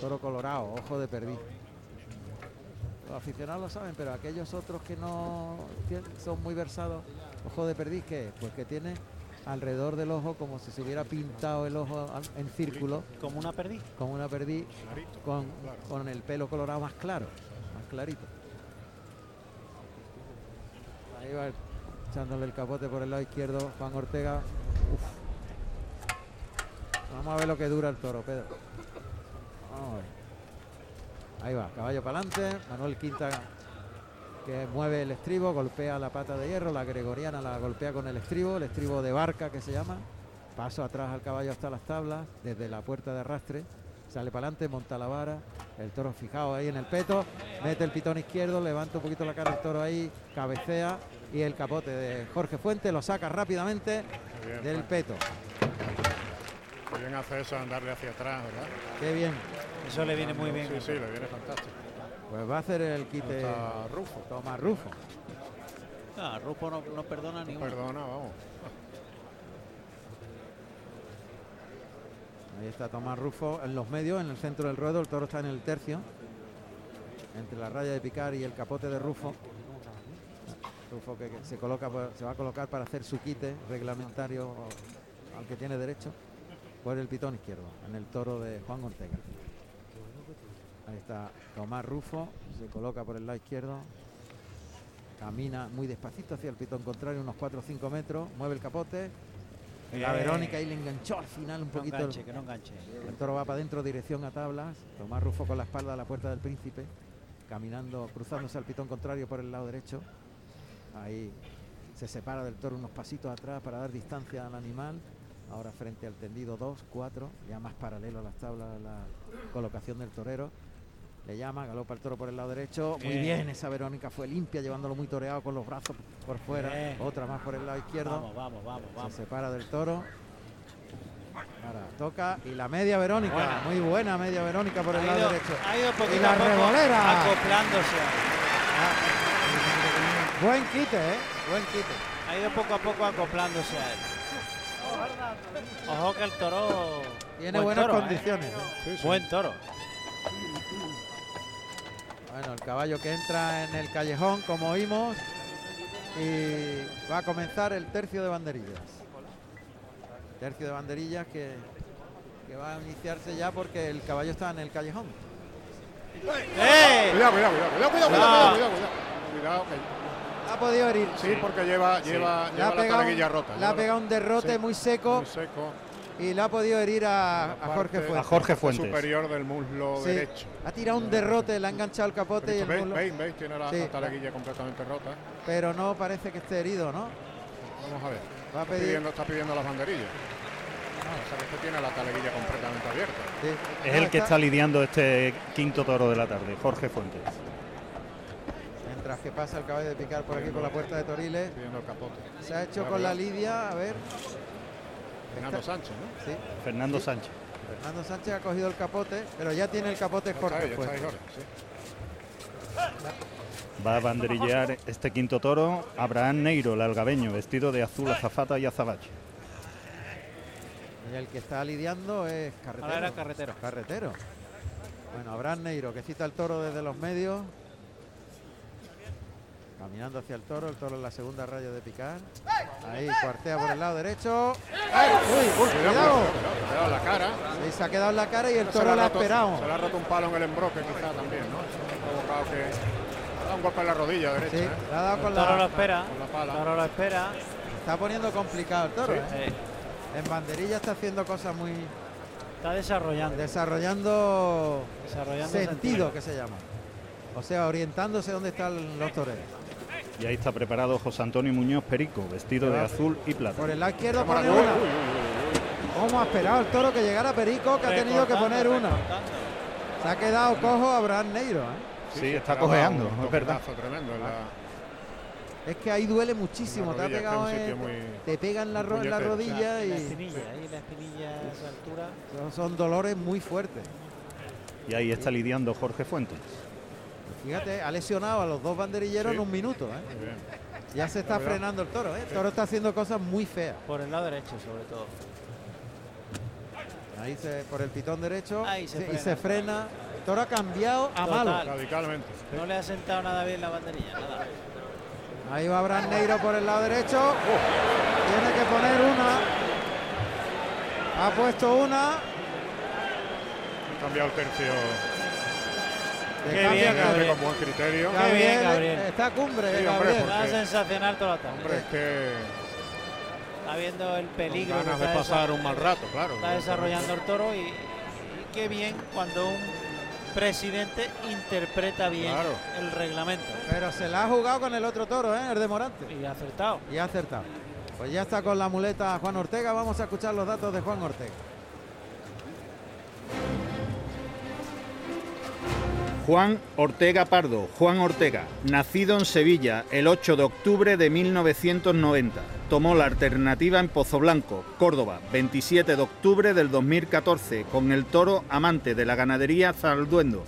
Toro colorado, ojo de perdiz. Los aficionados lo saben, pero aquellos otros que no son muy versados, ojo de perdiz, ¿qué es? Pues que tiene alrededor del ojo como si se hubiera pintado el ojo en círculo, Como una perdiz. como una perdiz, con, con el pelo colorado más claro, más clarito. Ahí va echándole el capote por el lado izquierdo Juan Ortega. Uf. Vamos a ver lo que dura el toro, Pedro. Vamos a ver. Ahí va, caballo para adelante. Manuel Quinta que mueve el estribo, golpea la pata de hierro, la gregoriana la golpea con el estribo, el estribo de barca que se llama. Paso atrás al caballo hasta las tablas, desde la puerta de arrastre. Sale para adelante, monta la vara, el toro fijado ahí en el peto, mete el pitón izquierdo, levanta un poquito la cara el toro ahí, cabecea y el capote de Jorge Fuente lo saca rápidamente bien, del peto. Qué bien hace eso, andarle hacia atrás, ¿verdad? Qué bien. Eso le viene muy bien. Sí, sí, le viene fantástico. Pues va a hacer el quite Está Rufo. Tomás Rufo. Ah, Rupo no, no perdona ni uno. Perdona, vamos. Ahí está Tomás Rufo en los medios, en el centro del ruedo. El toro está en el tercio. Entre la raya de picar y el capote de Rufo. Rufo que, que se, coloca, por- se va a colocar para hacer su quite reglamentario al que tiene derecho por el pitón izquierdo, en el toro de Juan Ortega. Ahí está Tomás Rufo, se coloca por el lado izquierdo. Camina muy despacito hacia el pitón contrario, unos 4 o 5 metros, mueve el capote. La Bien. Verónica ahí le enganchó al final un Que no poquito. enganche, que no enganche. El toro va para adentro, dirección a tablas. Tomás Rufo con la espalda a la puerta del príncipe. Caminando, cruzándose al pitón contrario por el lado derecho. Ahí se separa del toro unos pasitos atrás para dar distancia al animal. Ahora frente al tendido 2, 4, ya más paralelo a las tablas la colocación del torero. Le llama, galopa el toro por el lado derecho. Muy Bien. bien, esa Verónica fue limpia, llevándolo muy toreado con los brazos por fuera. Bien. Otra más por el lado izquierdo. Vamos, vamos, vamos, vamos. Se separa del toro. Ahora toca y la media Verónica, Buena. muy buena media Verónica por el Ha lado ido- derecho. Ha ido poquito Y la a poco revolera. Acoplándose. Buen quite, ¿eh? Buen quite. Ha ido poco a poco acoplándose a él. Ojo que el toro. Tiene buen buenas toro, ¿eh? condiciones. ¿eh? Sí, sí. Buen toro. Bueno, el caballo que entra en el callejón, como oímos, y va a comenzar el tercio de banderillas. Tercio de banderillas que, que va a iniciarse ya porque el caballo está en el callejón. ¡Eh! Cuidado, cuidado, cuidado, cuidado, cuidado, cuidado, cuidado, cuidado. Que- Ha podido herir. Sí, porque lleva, lleva, Le lleva ha la pegado, rota. le ha pegado un derrote Sí. muy seco muy seco. Y le ha podido herir a, a Jorge parte- A Fuentes. Jorge Fuentes. superior del muslo Sí, derecho. Ha tirado un derrote, le ha enganchado el capote y el ¿Veis, muslo, veis, veis? Tiene la, Sí. la taleguilla completamente rota. pero no parece que esté herido, ¿no? Vamos a ver. Va a Está pedir. pidiendo, está pidiendo las banderillas. O sea, que este tiene la taleguilla completamente abierta. sí. Es No, el que está lidiando este quinto toro de la tarde, Jorge Fuentes. Mientras que pasa el caballo de picar por aquí por la puerta de Toriles. Se ha hecho con la. Lidia, a ver. Fernando Está- Sánchez, ¿no? Sí, Fernando Sánchez. Fernando Sánchez ha cogido el capote, pero ya tiene el capote Ya está ahí. Va a banderillear este quinto toro Abraham Neiro, el algabeño, vestido de azul azafata y azabache. Y el que está lidiando es Carretero. Ahora era carretero. Carretero. Bueno, Abraham Neiro que cita el toro desde los medios. Caminando hacia el toro, el toro en la segunda raya de picar. Ahí, cuartea por el lado derecho. ¡Uy! Cuidado, ¡Cuidado! cuidado, cuidado, la cara. Se ha quedado en la cara y el Se toro le ha esperado. Se le ha roto un palo en el embroque quizá también, ¿no? Ha provocado que... Ha dado un golpe en la rodilla derecha, Sí, ¿eh? le ha dado con El toro lo la. espera. Con la El toro lo espera. Está poniendo complicado el toro. Sí. ¿eh? Eh, En banderilla está haciendo cosas muy. está desarrollando. desarrollando Desarrollando sentido que se llama. O sea, orientándose dónde están los toreros. Y ahí está preparado José Antonio Muñoz Perico, vestido de azul y plata. Por el lado izquierdo pone una. ¿Cómo ha esperado el toro que llegara Perico que ha tenido que poner una? Se ha quedado cojo Abraham Neiro. ¿eh? Sí, está cojeando, un es verdad. tremendo en la- Es que ahí duele muchísimo. La Te, ha es pegado en- muy- te pega en la, ro- en la rodilla La y espinilla, ahí la espinilla a esa altura. son, son dolores muy fuertes. Y ahí está lidiando Jorge Fuentes. Fíjate, ha lesionado a los dos banderilleros Sí. en un minuto. ¿eh? Muy bien. Ya se está frenando el toro. ¿eh? El toro está haciendo cosas muy feas. Por el lado derecho, sobre todo. Ahí se, por el pitón derecho Ahí se se- y se frena. El toro ha cambiado a Total. malo. Radicalmente. No le ha sentado nada bien la banderilla, nada. Ahí va Brandneiro por el lado derecho. Tiene que poner una. Ha puesto una. Ha cambiado el tercio. Qué bien, el- Gabriel. Con buen criterio. Qué bien, Gabriel. Está cumbre, Sí, hombre, Gabriel. sensacional toda la tarde. Hombre, es que Está viendo el peligro ganas de está, pasar un mal rato, claro. está desarrollando el toro y, y qué bien cuando un presidente interpreta bien Claro. el reglamento. Pero se la ha jugado con el otro toro, ¿eh? el de Morante. Y ha acertado. Y ha acertado. Pues ya está con la muleta Juan Ortega. Vamos a escuchar los datos de Juan Ortega. Juan Ortega Pardo, Juan Ortega, nacido en Sevilla el 8 de octubre de 1990. Tomó la alternativa en Pozoblanco, Córdoba, 27 de octubre del 2014, con el toro amante de la ganadería Zalduendo,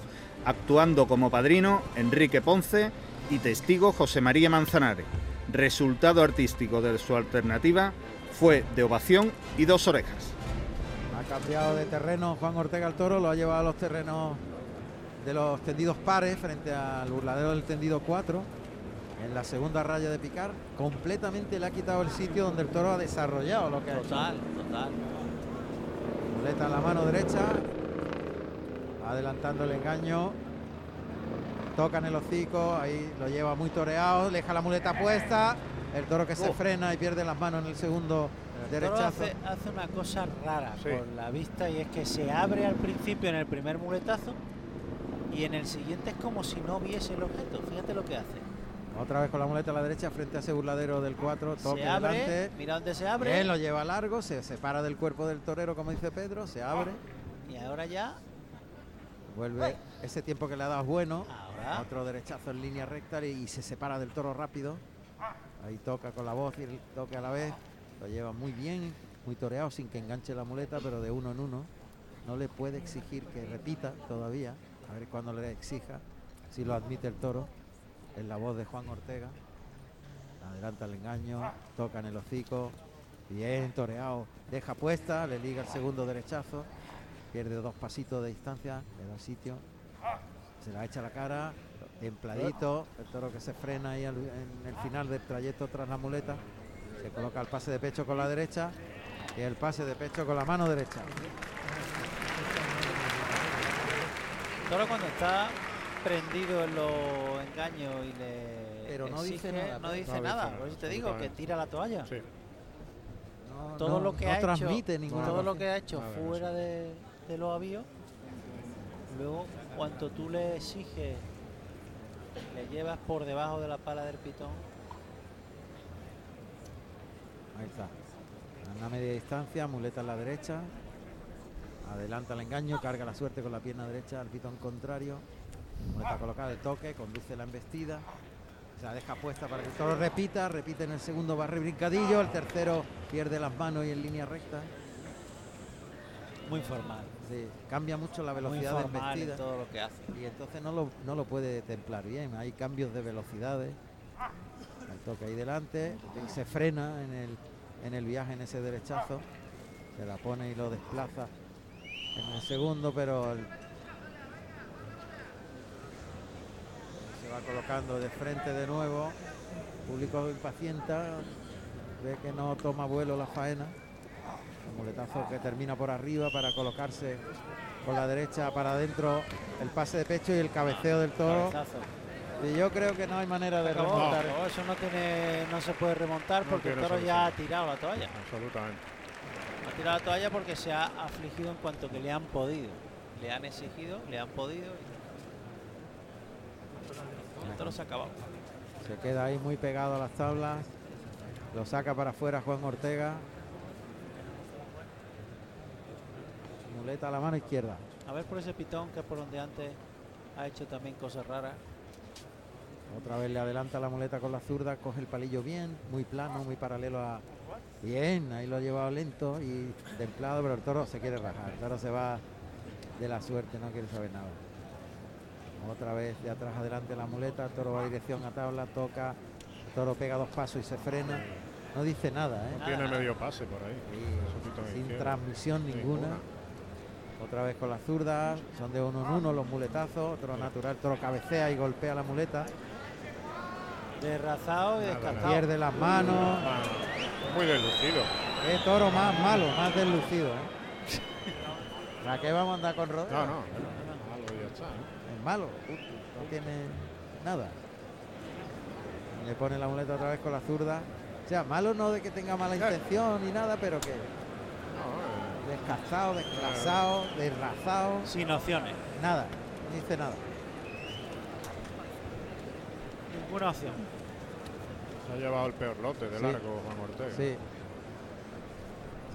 actuando como padrino Enrique Ponce y testigo José María Manzanares. Resultado artístico de su alternativa fue de ovación y dos orejas. Ha cambiado de terreno Juan Ortega el toro, lo ha llevado a los terrenos de los tendidos pares frente al burladero del tendido 4. En la segunda raya de picar, completamente le ha quitado el sitio donde el toro ha desarrollado lo que ha hecho. Total, total. Muleta en la mano derecha. Adelantando el engaño. Toca en el hocico. Ahí lo lleva muy toreado. Deja la muleta puesta. El toro que se frena y pierde las manos en el segundo El toro derechazo. hace, hace una cosa rara Sí. con la vista y es que se abre al principio en el primer muletazo y en el siguiente es como si no viese el objeto. Fíjate lo que hace. Otra vez con la muleta a la derecha frente a ese burladero del 4. Toque Se abre, delante. mira dónde se abre Bien, lo lleva largo. Se separa del cuerpo del torero, como dice Pedro. Se abre. y ahora ya, Vuelve. Ese tiempo que le ha dado es bueno. ahora Otro derechazo en línea recta y se separa del toro rápido. Ahí toca con la voz y el toque a la vez. Lo lleva muy bien, muy toreado sin que enganche la muleta, pero de uno en uno. No le puede exigir que repita todavía. A ver cuándo le exija, si lo admite el toro. Es la voz de Juan Ortega. Adelanta el engaño, toca en el hocico. Bien toreado. Deja puesta, le liga el segundo derechazo. Pierde dos pasitos de distancia, le da sitio. Se la echa la cara, templadito, el toro que se frena ahí en el final del trayecto tras la muleta. Se coloca el pase de pecho con la derecha y el pase de pecho con la mano derecha. Toro cuando está prendido en los engaños y le Pero no dice nada, no ¿no? dice No dice nada. nada, Por eso te digo que tira la toalla. Sí. No, todo no- lo que no ha transmite hecho, ninguna todo lo que ha hecho fuera de, de los avíos, luego cuando tú le exiges, le llevas por debajo de la pala del pitón, Ahí está. A una media distancia, muleta en la derecha. Adelanta el engaño, carga la suerte con la pierna derecha al pitón contrario. Muleta colocada, el toque, conduce la embestida. Se la deja puesta para que el toro repita, repite en el segundo barre brincadillo, el tercero pierde las manos y en línea recta. muy formal, Sí, cambia mucho la muy velocidad de en embestida todo lo que hace. y entonces no lo, no lo puede templar bien. Hay cambios de velocidades. El toque ahí delante y se frena en el, en el viaje en ese derechazo. Se la pone y lo desplaza en el segundo, pero el- se va colocando de frente de nuevo. El público impacienta, ve que no toma vuelo la faena. El muletazo que termina por arriba para colocarse con la derecha para adentro, el pase de pecho y el cabeceo del toro. Cabezazo. Y yo creo que no hay manera de Acabó, remontar. acabó, eso no tiene, no se puede remontar No porque el toro ya ha tirado la toalla. Absolutamente. Ha tirado la toalla porque se ha afligido en cuanto que le han podido. Le han exigido, le han podido. Y el toro se ha acabado. Se queda ahí muy pegado a las tablas. Lo saca para afuera Juan Ortega. Muleta a la mano izquierda. A ver por ese pitón que es por donde antes ha hecho también cosas raras. Otra vez le adelanta la muleta con la zurda, coge el palillo bien, muy plano, muy paralelo a... Bien, ahí lo ha llevado lento y templado, pero el toro se quiere rajar. El toro se va de la suerte, no quiere saber nada. Otra vez de atrás adelante la muleta, el toro va dirección a tabla, toca, el toro pega dos pasos y se frena. No dice nada, ¿eh? No tiene medio pase por ahí. Sin izquierda. transmisión ninguna. Otra vez con la zurda, son de uno en uno los muletazos, toro natural, toro cabecea y golpea la muleta, Derrazado y descartado. pierde las manos. Ah, Muy deslucido. Qué toro más malo, más deslucido, ¿eh? ¿Para qué vamos a andar con Rodríguez? No, no. Malo y ya está. ¿no? Es malo, no tiene nada. Le pone la muleta otra vez con la zurda. O sea, malo no de que tenga mala intención ni nada, pero que No, eh, descazado, desclasado, desrazado, Sin opciones. nada, no dice nada. Ninguna opción. Se ha llevado el peor lote de Sí. largo Juan Ortega. Sí.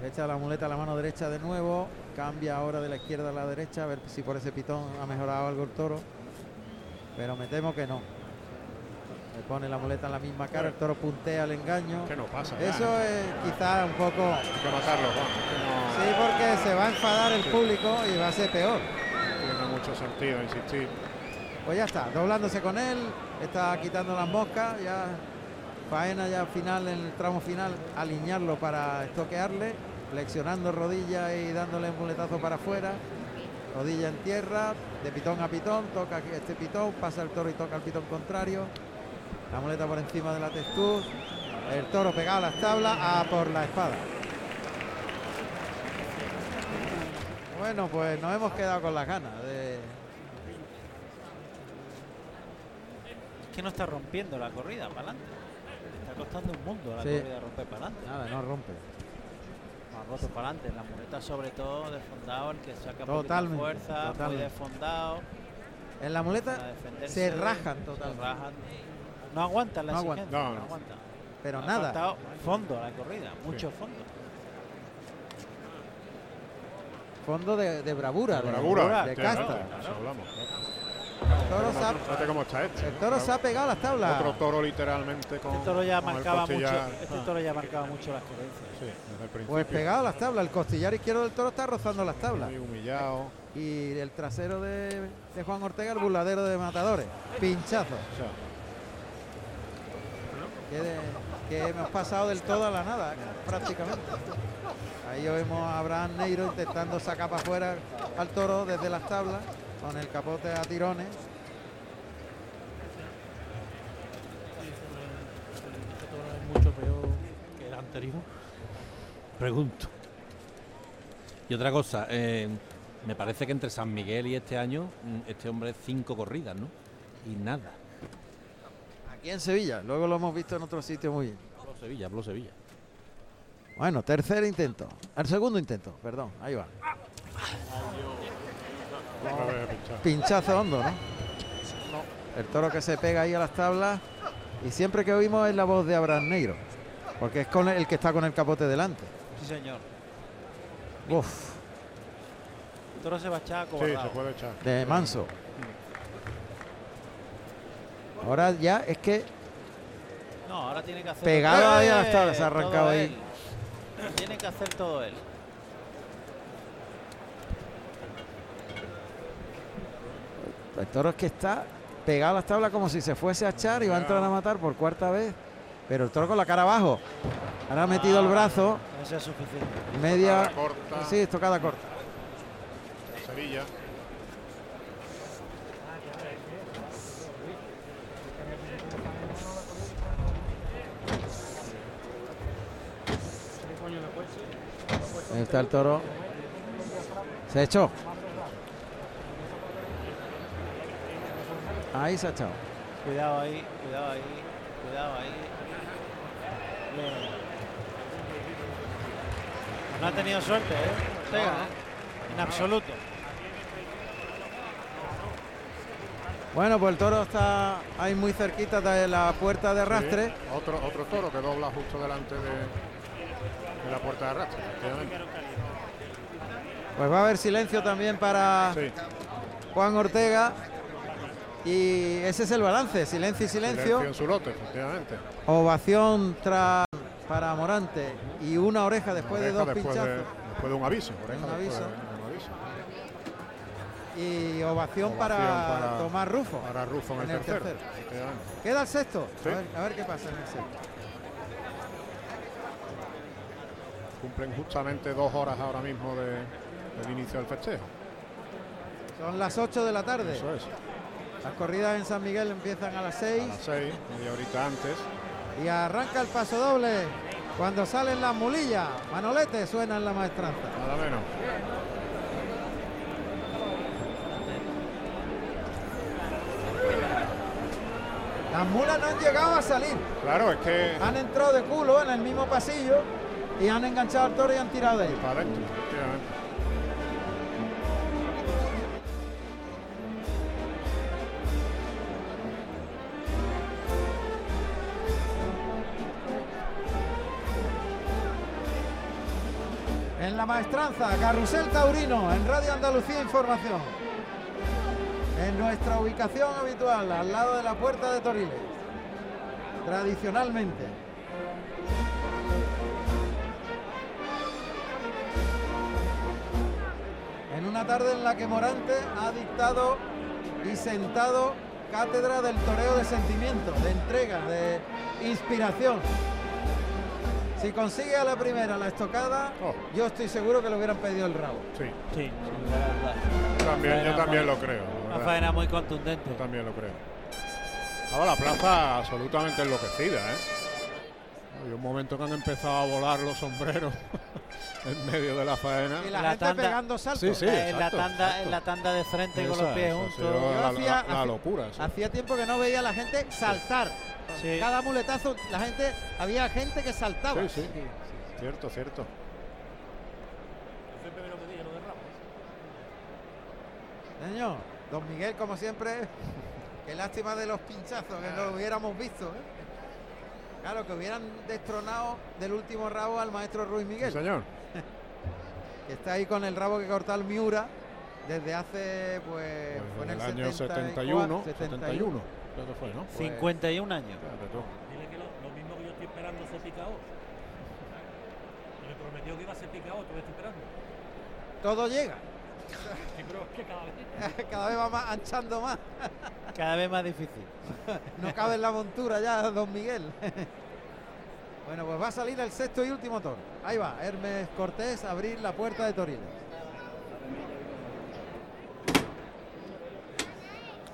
Se echa la muleta a la mano derecha de nuevo. Cambia ahora de la izquierda a la derecha. A ver si por ese pitón ha mejorado algo el toro. Pero me temo que no. Le pone la muleta en la misma cara. El toro puntea el engaño. Que no pasa. Eso es quizá un poco. Hay que matarlo, Juan. no Sí, porque se va a enfadar el público y va a ser peor. tiene mucho sentido insistir. Pues ya está, doblándose con él, está quitando las moscas, ya faena ya final en el tramo final, alinearlo para estoquearle, flexionando rodilla y dándole un muletazo para afuera, rodilla en tierra, de pitón a pitón, toca este pitón, pasa el toro y toca el pitón contrario, la muleta por encima de la textura, el toro pegado a las tablas, a por la espada. Bueno, pues nos hemos quedado con las ganas de, Es que no está rompiendo la corrida para adelante. Está costando un mundo la Sí. corrida romper para adelante. Nada, no rompe. Ha roto para adelante. La muleta sobre todo, desfondado, el que saca Totalmente, fuerza, muy totalmente. desfondado. En la muleta se rajan se totalmente. rajan. No aguantan la No aguanta. exigencia, No, no, no. aguanta. pero Ha nada. fondo a la corrida, mucho fondo. Fondo de, de bravura, de, Bravura, de casta. claro, eso hablamos. El toro, se ha, Fíjate cómo está este. el toro se ha pegado a las tablas. Otro toro literalmente con. Este toro ya marcaba mucho, este toro ya marcaba mucho las carencias. Sí, desde el principio. Pues pegado a las tablas. El costillar izquierdo del toro está rozando las tablas. Muy humillado. Y el trasero de, de Juan Ortega, el burladero de matadores. Pinchazo. O sea, Que, de- que hemos pasado del todo a la nada, prácticamente. Ahí vemos a Abraham Neiro intentando sacar para afuera al toro desde las tablas con el capote a tirones. Es mucho peor que el anterior. Pregunto. Y otra cosa, eh, me parece que entre San Miguel y este año, mm, este hombre cinco corridas, ¿no? Y nada. Aquí en Sevilla, luego lo hemos visto en otro sitio muy bien. Hablo Sevilla, hablo Sevilla. Bueno, tercer intento. El segundo intento, perdón, ahí va. otra Pinchazo hondo, ¿no? El toro que se pega ahí a las tablas y siempre que oímos es la voz de Abraham Negro, porque es con el que está con el capote delante. Sí, señor. Uf, El toro se va a echar Sí, se acobardado. puede echar. de manso. Ahora ya es que No, ahora tiene que hacer. Pegado ahí a las tablas, se ha arrancado ahí. Tiene que hacer todo él. El toro es que está pegado a las tablas como si se fuese a echar y va a entrar a matar por cuarta vez. Pero el toro con la cara abajo. Ahora ha metido el brazo, Eso es suficiente. media. Tocada corta. Sí, tocada corta. Sevilla. Ahí está el toro. Se echó. Ahí se ha echado. Cuidado ahí, cuidado ahí, cuidado ahí. No ha tenido suerte, ¿eh? Ortega, ¿eh? En absoluto. Bueno, pues el toro está ahí muy cerquita de la puerta de arrastre. Sí, Otro, otro toro que dobla justo delante de, de la puerta de arrastre. Pues va a haber silencio también para Sí, Juan Ortega. Y ese es el balance, silencio y silencio. Silencio en su lote, efectivamente. Ovación tras para Morante y una oreja después de Oreja dos después pinchazos. de, después de un aviso. oreja Un aviso. de un aviso. Y ovación, para, Ovación para- Tomás Rufo. Para Rufo en el, En el tercero. tercero. Queda el sexto. Sí. A, ver, a ver qué pasa en el sexto. Cumplen justamente dos horas ahora mismo de, del inicio del festejo. Son las 8 de la tarde. Eso es. Las corridas en San Miguel empiezan a las 6 A las seis, media horita antes. y arranca el paso doble. Cuando salen las mulillas, Manolete suena en la maestranza. Nada menos. Las mulas no han llegado a salir. Claro, es que. Han entrado de culo en el mismo pasillo y han enganchado al toro y han tirado de él. Para adentro, En la maestranza, Carrusel Taurino, en Radio Andalucía Información. En nuestra ubicación habitual, al lado de la puerta de Toriles. Tradicionalmente. En una tarde en la que Morante ha dictado y sentado cátedra del toreo de sentimiento, de entrega, de inspiración. Si consigue a la primera la estocada, Oh. yo estoy seguro que le hubieran pedido el rabo. Sí, Sí, también, yo Faena también muy- lo creo. la Una faena muy contundente. Yo también lo creo. Estaba la plaza absolutamente enloquecida, ¿eh? Hay un momento que han empezado a volar los sombreros en medio de la faena. Y la, La gente tanda- pegando saltos. Sí, sí. Eh, en, la exacto, tanda, exacto. en la tanda de frente con Esa- los pies juntos. la, hacía- la- locura. sí. Hacía tiempo que no veía a la gente saltar. Sí. Cada muletazo, la gente, había gente que saltaba. Sí, sí. Cierto, cierto. Señor, don Miguel, como siempre, qué lástima de los pinchazos, que no lo hubiéramos visto. ¿eh? Claro, que hubieran destronado del último rabo al maestro Ruiz Sí, Miguel, señor. que está ahí con el rabo que cortó al Miura desde hace, pues, Pues fue en el, el año 71, 71, creo que fue, ¿no? 51 años. Fíjate tú. Dile que lo, lo mismo que yo estoy esperando se picao. Me prometió que iba a ser picao, tú estoy esperando. Todo llega, Sí, pero es que cada vez. cada vez va más anchando más. Cada vez más difícil. No cabe en la montura ya, don Miguel. bueno, pues va a salir el sexto y último toro. Ahí va, Hermes Cortés a abrir la puerta de Toriles.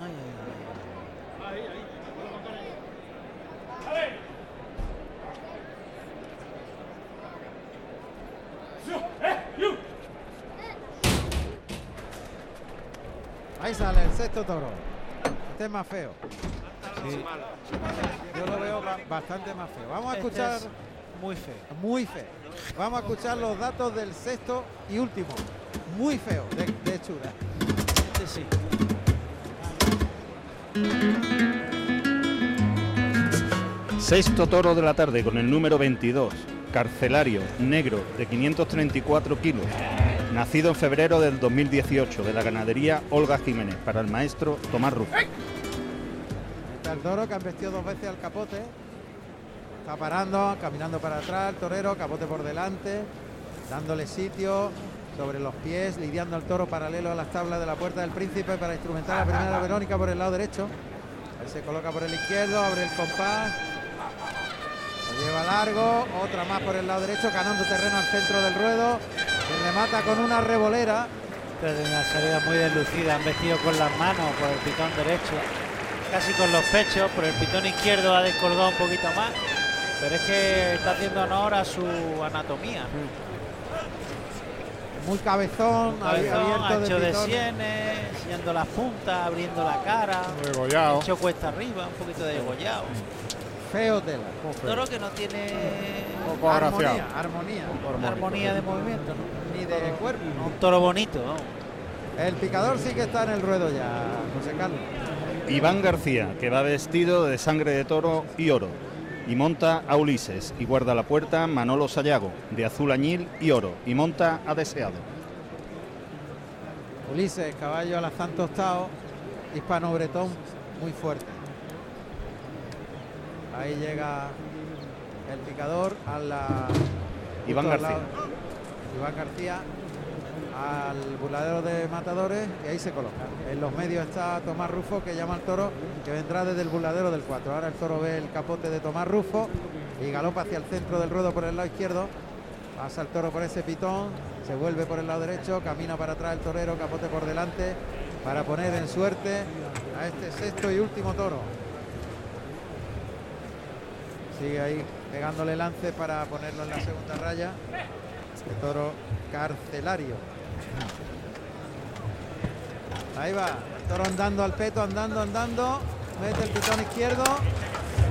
Ay, ay, ay. Ahí sale el sexto toro. Este es más feo. Yo lo veo ba- bastante más feo. Vamos a Este escuchar, es muy feo. muy feo. Vamos a escuchar los datos del sexto y último. Muy feo, de, de hechura. Este sí. Sexto toro de la tarde con el número 22, carcelario, negro, de 534 kilos, nacido en febrero del 2018 de la ganadería Olga Jiménez, para el maestro Tomás Rufo. Está el toro que han vestido dos veces al capote. Está parando, caminando para atrás, el torero, capote por delante, dándole sitio sobre los pies, lidiando al toro paralelo a las tablas de la puerta del príncipe para instrumentar la primera Verónica por el lado derecho. Él se coloca por el izquierdo, abre el compás. Lleva largo, otra más por el lado derecho, ganando terreno al centro del ruedo. Se le mata con una revolera. Desde una salida muy deslucida, han vestido con las manos por el pitón derecho, casi con los pechos, por el pitón izquierdo ha descolgado un poquito más, pero es que está haciendo honor a su anatomía. Muy cabezón, Cabezón, abierto ancho de pitón. sienes, enseñando las puntas, abriendo la cara, Degollado. hecho cuesta arriba, un poquito de degollado. Feo tela. Toro que no tiene poco. Armonía, armonía. armonía de movimiento, ¿no? Ni de cuerpo. un toro bonito. ¿no? El picador sí que está en el ruedo ya, José Carlos. Iván García, que va vestido de sangre de toro y oro, y monta a Ulises, y guarda la puerta Manolo Sayago, de azul añil y oro, y monta a Deseado. Ulises, caballo alazán tostado, hispano bretón, muy fuerte. Ahí llega el picador a la Iván García. lado- Iván García al burladero de matadores y ahí se coloca. En los medios está Tomás Rufo que llama al toro que vendrá desde el burladero del 4. Ahora el toro ve el capote de Tomás Rufo y galopa hacia el centro del ruedo por el lado izquierdo. Pasa el toro por ese pitón, se vuelve por el lado derecho, camina para atrás el torero, capote por delante, para poner en suerte a este sexto y último toro. Sigue ahí pegándole lance para ponerlo en la segunda raya. Este toro carcelario. Ahí va, el toro andando al peto, andando, andando. Mete el pitón izquierdo,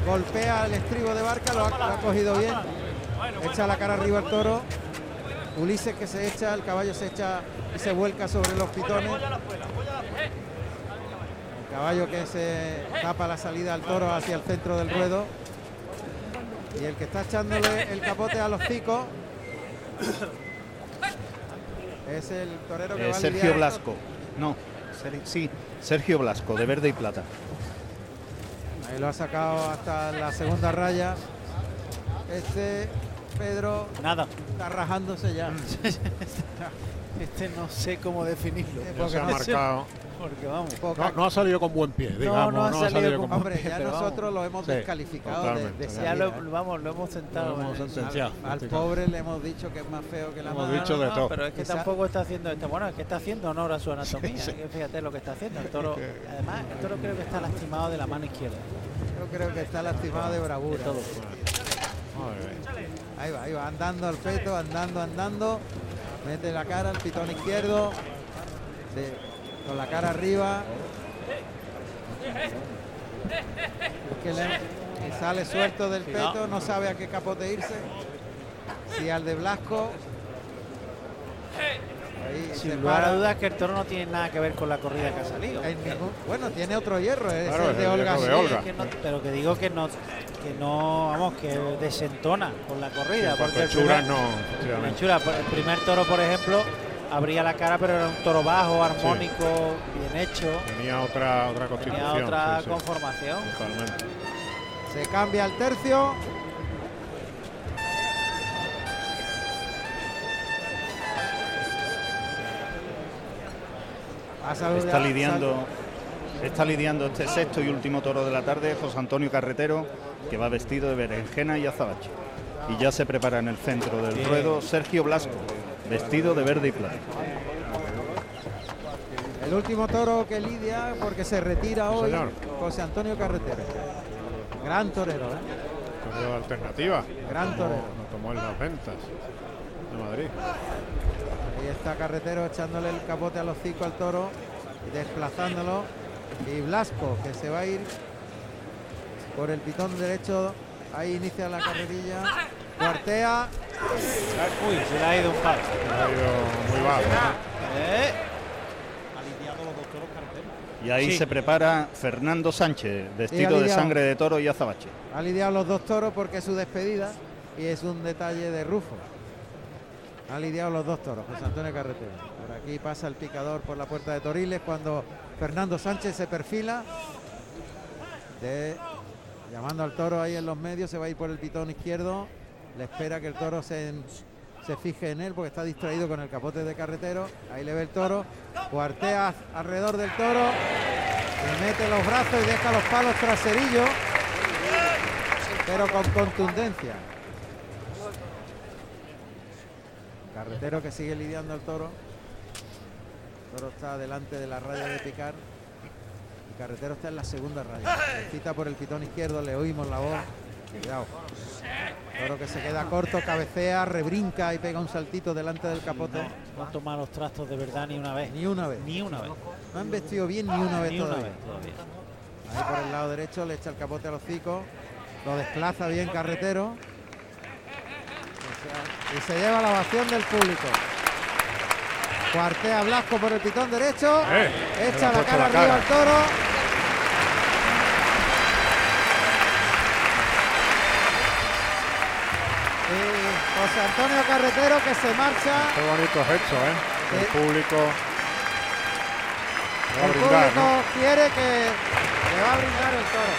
golpea el estribo de barca, lo ha, lo ha cogido bien. Echa la cara arriba el toro. Ulises que se echa, el caballo se echa y se vuelca sobre los pitones. El caballo que se tapa la salida al toro hacia el centro del ruedo. Y el que está echándole el capote a los picos es el torero que Eh, va a Sergio Blasco. No, Ser- sí, Sergio Blasco, de verde y plata. Ahí lo ha sacado hasta la segunda raya. Este Pedro Nada. está rajándose ya. Este no sé cómo definirlo. Se ha marcado. Porque vamos. No, no ha salido con buen pie, digamos. no ha salido con- con Hombre, ya nosotros lo hemos Sí, descalificado de, Ya lo, ¿eh? vamos, lo hemos sentado. Lo hemos en el- sentenciado. Al pobre le hemos dicho que es más feo que la Hemos madre. dicho de todo. Pero es que Esa- tampoco está haciendo esto. Bueno, es que está haciendo honor a su anatomía. Sí, Fíjate lo que está haciendo. El toro, además, el toro creo que está lastimado de la mano izquierda. Yo creo que está lastimado de bravura. De todo. Ahí va, ahí va, andando al peto, andando, andando. Mete la cara al pitón izquierdo. Con la cara arriba. Es que le- y sale suelto del peto, no sabe a qué capote irse. Si al de Blasco. Ahí Sin lugar a dudas que el toro no tiene nada que ver con la corrida que ha salido. Ningún- bueno, tiene otro hierro, es Claro, el es de el Olga. de. Olga. Que no- pero que digo que no, que no, vamos, que desentona con la corrida. Cuanto porque el primer- no, por- el primer toro, por ejemplo, abría la cara, pero era un toro bajo, armónico, bien hecho. Tenía otra, otra Tenía constitución. otra sí, conformación. totalmente. Se cambia el tercio. Está lidiando, está lidiando este sexto y último toro de la tarde José Antonio Carretero, que va vestido de berenjena y azabache. Y ya se prepara en el centro del ruedo Sergio Blasco, vestido de verde y plata. El último toro que lidia porque se retira hoy señor. José Antonio Carretero. Gran torero, ¿eh? Torero de alternativa. Gran torero. Lo tomó en las ventas de Madrid. Ahí está Carretero echándole el capote al hocico al toro y desplazándolo. Y Blasco que se va a ir por el pitón derecho. Ahí inicia la carrerilla. Cuartea. Uy, se le ha ido un palo. Ha ido muy bajo. Eh, Ha lidiado los dos toros carteros. Y ahí Sí. se prepara Fernando Sánchez, vestido de sangre de toro y azabache. Ha lidiado los dos toros porque es su despedida y es un detalle de Rufo. Ha lidiado los dos toros, José Antonio Carretero. Por aquí pasa el picador por la puerta de Toriles cuando Fernando Sánchez se perfila. De- llamando al toro ahí en los medios, se va a ir por el pitón izquierdo. Le espera que el toro se, se fije en él porque está distraído con el capote de carretero. Ahí le ve el toro. Cuartea alrededor del toro. Le mete los brazos y deja los palos traserillos pero con contundencia. Carretero que sigue lidiando al toro. El toro está delante de la raya de picar. Y Carretero está en la segunda raya. Le Cita por el pitón izquierdo, le oímos la voz. Cuidado. Toro que se queda corto, cabecea, rebrinca y pega un saltito delante del capote. no han tomado los trastos de verdad ni una vez. Ni una vez. Ni una vez. No han vestido bien ni una vez Ni una todavía. vez todavía. Ahí por el lado derecho le echa el capote a los hocico. Lo desplaza bien carretero. Y se lleva la ovación del público. Cuartea Blasco por el pitón derecho. Eh, echa ha la cara la arriba cara. al toro. Y José Antonio Carretero que se marcha. Qué bonitos hechos, ¿eh? El Sí. público. Va a El brindar, público ¿no? quiere que Le va a brindar el toro.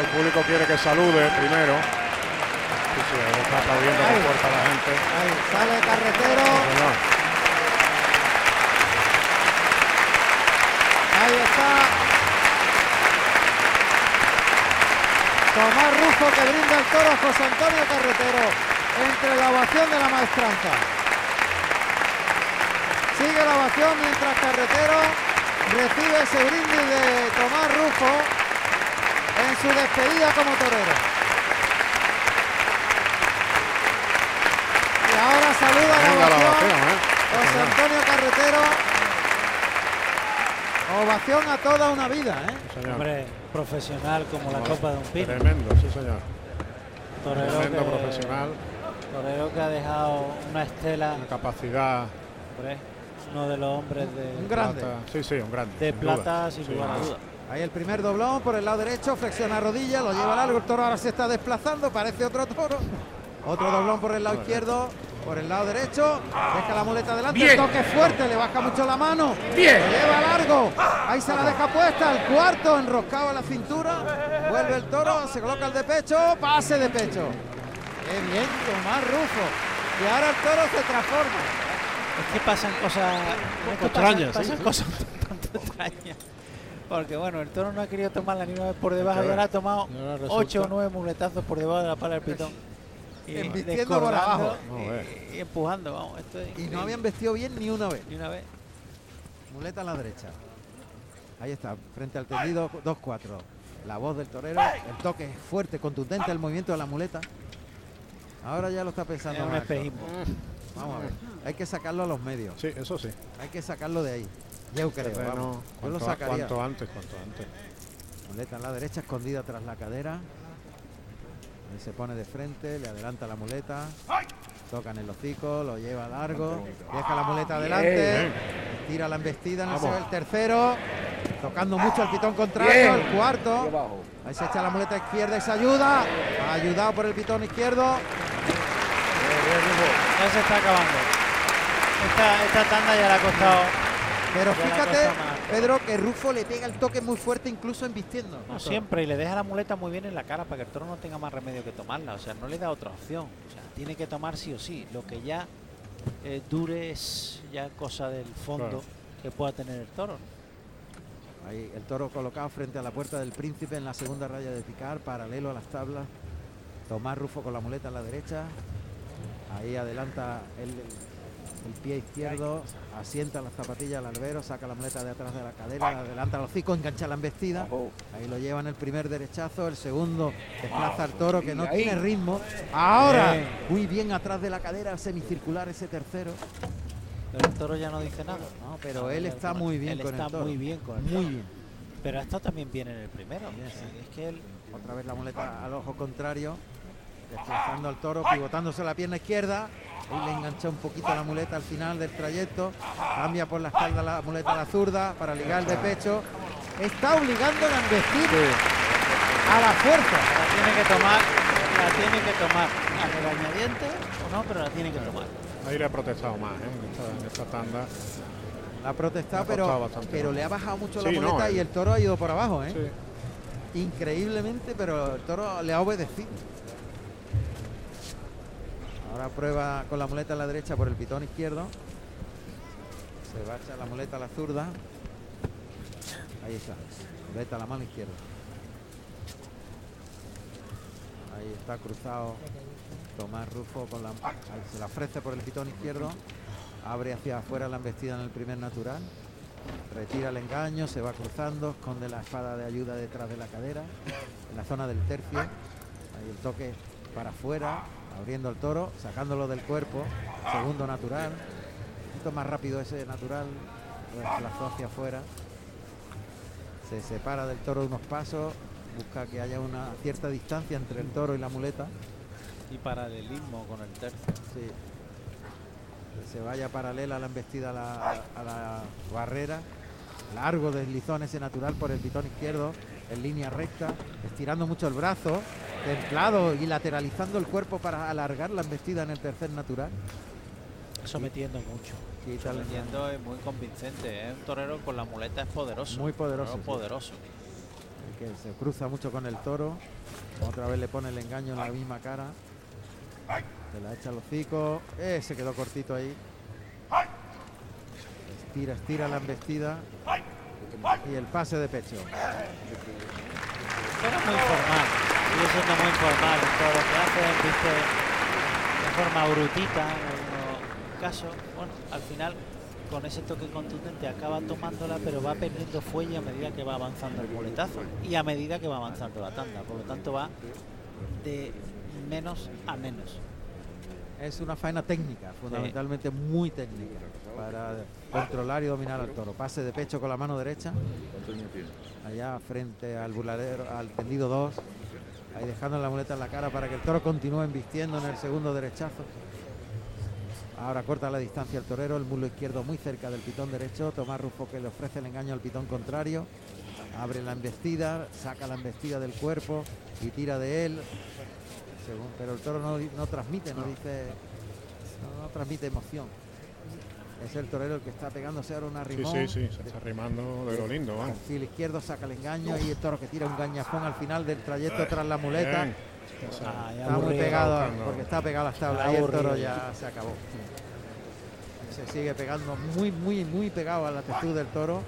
El público quiere que salude primero. Está aplaudiendo Ahí. fuerza la gente. Ahí sale carretero. Ahí está. Tomás Rufo que brinda el toro a José Antonio Carretero entre la ovación de la maestranza. Sigue la ovación mientras Carretero recibe ese brindis de Tomás Rufo en su despedida como torero. Y ahora saluda la Venga la ovación ovación, ¿eh? José. Antonio Carretero. Ovación a toda una vida, ¿eh? Señor. Profesional como la copa de un pino. Tremendo, sí señor. Torero Tremendo que- profesional, Torero que ha dejado una estela, una capacidad hombre, uno de los hombres de, Un grande. plata. Sí, sí, un grande. de sin duda. plata sin Sí, lugar a sí. dudas. Ahí el primer doblón por el lado derecho, flexiona rodilla, lo lleva largo, el toro ahora se está desplazando, parece otro toro. Otro doblón por el lado izquierdo, por el lado derecho, deja la muleta adelante, el toque fuerte, le baja mucho la mano, lo lleva largo, ahí se la deja puesta, el cuarto enroscado a la cintura, vuelve el toro, se coloca el de pecho, pase de pecho. Qué bien, Tomás Rufo. Y ahora el toro se transforma. Es que pasan cosas extrañas, pasan, sí, pasan sí. cosas un tanto extrañas. Porque bueno, el toro no ha querido tomarla ni una vez por debajo y ahora ha tomado Y ahora resulta- 8 o 9 muletazos por debajo de la pala del pitón. Y Embistiendo por abajo. Ver. y, y empujando, vamos. Esto es Y no habían vestido bien ni una vez. ni una vez. Muleta a la derecha. Ahí está, frente al tendido, 2-4. La voz del torero, el toque es fuerte, contundente, el movimiento de la muleta. Ahora ya lo está pensando. Es un espejismo. Vamos a ver. Hay que sacarlo a los medios. Sí, eso sí. Hay que sacarlo de ahí. Yo creo. Terreno, vamos. Yo lo sacaría. cuanto antes, cuanto antes. Muleta en la derecha, escondida tras la cadera. Ahí se pone de frente, le adelanta la muleta. Toca en el hocico, lo lleva largo. Deja la muleta adelante. Tira la embestida en el, Vamos. el tercero. Tocando mucho al pitón contrario, el cuarto. Ahí se echa la muleta izquierda y se ayuda. Ayudado por el pitón izquierdo. Ya se está acabando. Esta, esta tanda ya le ha costado. Pero la fíjate. Pedro, que Rufo le pega el toque muy fuerte, incluso embistiendo. No, siempre, y le deja la muleta muy bien en la cara para que el toro no tenga más remedio que tomarla. O sea, no le da otra opción. O sea, tiene que tomar sí o sí. Lo que ya eh, dure es ya cosa del fondo Claro. que pueda tener el toro. Ahí el toro colocado frente a la puerta del príncipe en la segunda raya de picar, paralelo a las tablas. Tomás Rufo con la muleta en la derecha. Ahí adelanta el, el pie izquierdo, asienta las zapatillas al albero, saca la muleta de atrás de la cadera, adelanta el hocico, engancha la embestida. Ahí lo lleva en el primer derechazo, el segundo desplaza al toro que no tiene ritmo. Ahora, muy bien atrás de la cadera, semicircular ese tercero. Pero el toro ya no dice nada. No, pero él está muy bien Él con está el toro. muy bien con el Muy toro. bien. Pero ha estado también bien en el primero. Sí. Es que él Otra vez la muleta al ojo contrario. Desplazando al toro, pivotándose la pierna izquierda. Ahí le engancha un poquito la muleta al final del trayecto. Cambia por la espalda la muleta a la zurda para ligar el de pecho. Está obligando a embestir a la fuerza. la tiene que tomar, la tiene que tomar a regañadientes o no, pero la tiene que tomar. Ahí le ha protestado más, ¿eh? En esta, en esta tanda. La ha protestado, pero, pero le ha bajado mucho Sí, la no, muleta y el- el toro ha ido por abajo, ¿eh? Sí. Increíblemente, pero el toro le ha obedecido. Ahora prueba con la muleta a la derecha por el pitón izquierdo. Se va a echar la muleta a la zurda. Ahí está. Muleta a la mano izquierda. Ahí está cruzado Tomás Rufo con la se la ofrece por el pitón izquierdo. Abre hacia afuera la embestida en el primer natural. Retira el engaño, se va cruzando, esconde la espada de ayuda detrás de la cadera, en la zona del tercio. Ahí el toque para afuera, abriendo el toro, sacándolo del cuerpo. Segundo natural. Un poquito más rápido ese natural, lo desplazó hacia afuera. Se separa del toro unos pasos, busca que haya una cierta distancia entre el toro y la muleta. Y paralelismo con el tercio. Sí. Que se vaya paralela a la embestida a la, a la barrera. Largo deslizón ese natural por el pitón izquierdo, en línea recta, estirando mucho el brazo, templado y lateralizando el cuerpo para alargar la embestida en el tercer natural. sometiendo mucho. Quita el Sometiendo es muy convincente. Es un torero con la muleta es poderoso. Muy poderoso, sí. poderoso. que se cruza mucho con el toro. Otra vez le pone el engaño en la misma cara. Se la echa al hocico. Eh, se quedó cortito ahí. Estira, estira la embestida. Y el pase de pecho. Toro muy informal. Sigue siendo muy informal en todo lo que hace, viste, de forma brutita en casos. Bueno, al final con ese toque contundente acaba tomándola, pero va perdiendo fuelle a medida que va avanzando el muletazo y a medida que va avanzando la tanda. Por lo tanto va de menos a menos. Es una faena técnica, fundamentalmente muy técnica, para controlar y dominar al toro. Pase de pecho con la mano derecha, allá frente al burladero, al tendido 2, ahí dejando la muleta en la cara para que el toro continúe embistiendo en el segundo derechazo. Ahora corta la distancia el torero, el mulo izquierdo muy cerca del pitón derecho, Tomás Rufo que le ofrece el engaño al pitón contrario, abre la embestida, saca la embestida del cuerpo y tira de él, según, pero el toro no, transmite, no dice, no, no transmite emoción. Es el torero el que está pegándose ahora una Sí, rimón. sí, sí, se está rimando de lo lindo, vamos. Perfil izquierdo saca el engaño y el toro que tira un gañafón al final del trayecto tras la muleta. Bien. Ah, Está muy pegado porque está pegado a las tablas y el toro ya se acabó. Se sigue pegando muy, muy, muy pegado a la textura del toro.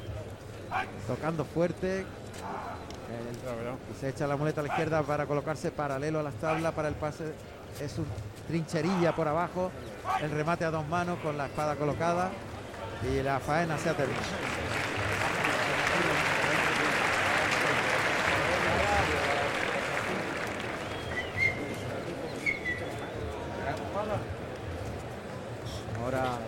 Tocando fuerte. El- se echa la muleta a la izquierda para colocarse paralelo a las tablas para el pase. Es un trincherilla por abajo. El remate a dos manos con la espada colocada. Y la faena se ha terminado. Ahora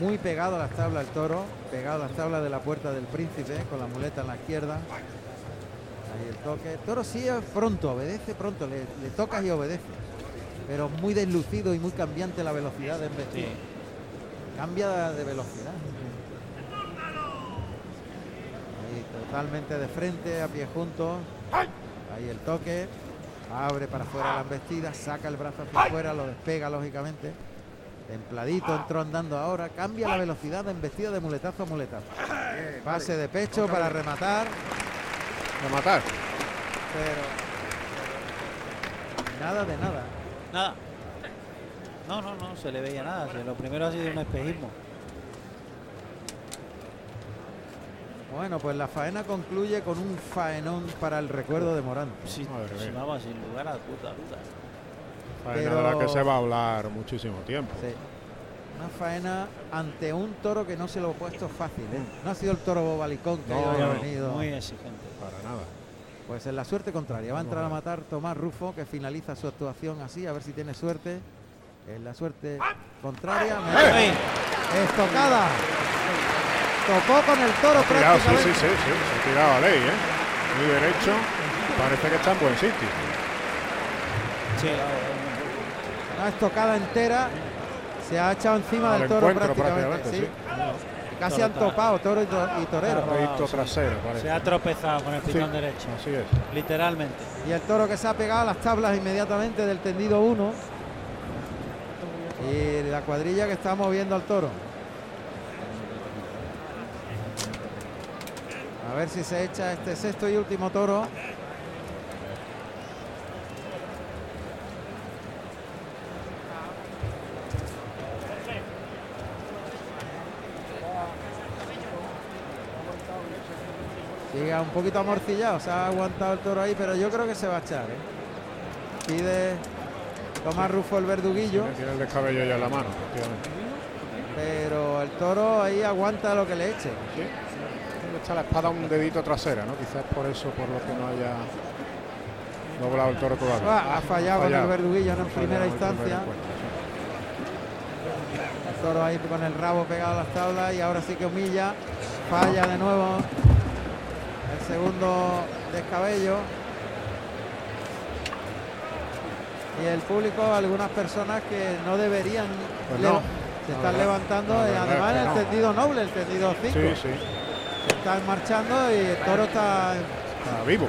muy pegado a las tablas el toro, pegado a las tablas de la puerta del príncipe, con la muleta en la izquierda. Ahí el toque. El toro sí pronto, obedece pronto, le, le tocas y obedece. Pero muy deslucido y muy cambiante la velocidad de embestida. Sí. Cambia de velocidad. Ahí totalmente de frente, a pie juntos. Ahí el toque. Abre para afuera la embestida, saca el brazo hacia afuera, lo despega lógicamente. Templadito, entró andando ahora. Cambia la velocidad de embestida de muletazo a muletazo. Pase de pecho para rematar, A matar. pero nada de nada. Nada. No, no, no, se le veía nada. lo primero ha sido un espejismo. Bueno, pues la faena concluye con un faenón para el recuerdo de Morán. Sí, sí, sin lugar a duda, duda. Faena Pero- de la que se va a hablar muchísimo tiempo. Sí. Una faena ante un toro que no se lo ha puesto fácil. ¿eh? No ha sido el toro bobalicón que No, haya no, venido. Muy exigente. Para nada. Pues en la suerte contraria. Va a entrar a matar Tomás Rufo, que finaliza su actuación así, a ver si tiene suerte. En la suerte contraria. ¡Ey! Estocada. Tocó con el toro Tirado, sí, sí, sí, sí. Se ha tirado a ley, ¿eh? Muy derecho. Parece que está en buen sitio. Sí, Una estocada entera. Se ha echado encima Al del toro prácticamente. sí. Casi Toro han topado toro y, to- y torero. Trasero, parece. se ha tropezado con el pitón Sí. derecho. Así es. Literalmente. Y el toro que se ha pegado a las tablas inmediatamente del tendido 1. Y la cuadrilla que está moviendo al toro. A ver si se echa este sexto y último toro. Un poquito amorcillado, se ha aguantado el toro ahí, pero yo creo que se va a echar. ¿eh? Pide Tomás Rufo el verduguillo, Tiene el descabello ya en la mano, pero el toro ahí aguanta lo que le eche. Sí. Le echa la espada un dedito trasera, ¿no? Quizás por eso, por lo que no haya doblado el toro todavía. Ah, ha fallado con el verduguillo ¿no? en primera instancia. El toro ahí con el rabo pegado a las tablas y ahora sí que humilla. Falla de nuevo segundo descabello. Y el público, algunas personas que no deberían, Pues no. se están levantando, verdad además el no. tendido noble, el tendido 5. Sí, sí. Se están marchando y el toro está Está vivo.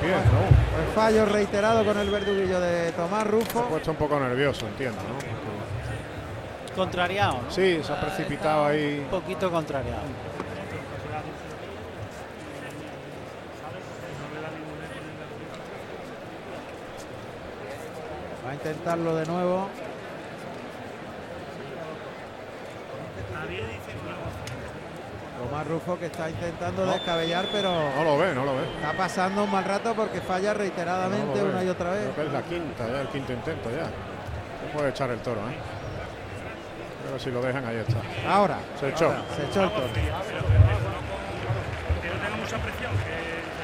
Pues fallo reiterado con el verduguillo de Tomás Se ha Rufo. puesto un poco nervioso, entiendo, ¿no? Porque contrariado, ¿no? Sí, se ha precipitado ahí. Un poquito contrariado. Intentarlo de nuevo. Tomás Rufo que está intentando No. descabellar, pero No lo ve, no lo ve. está pasando un mal rato porque falla No reiteradamente una y otra vez. Creo que es la quinta, ya el quinto intento ya. Se puede echar el toro, ¿eh? Pero si lo dejan, ahí está. Ahora. Se echó. ahora, se echó el toro.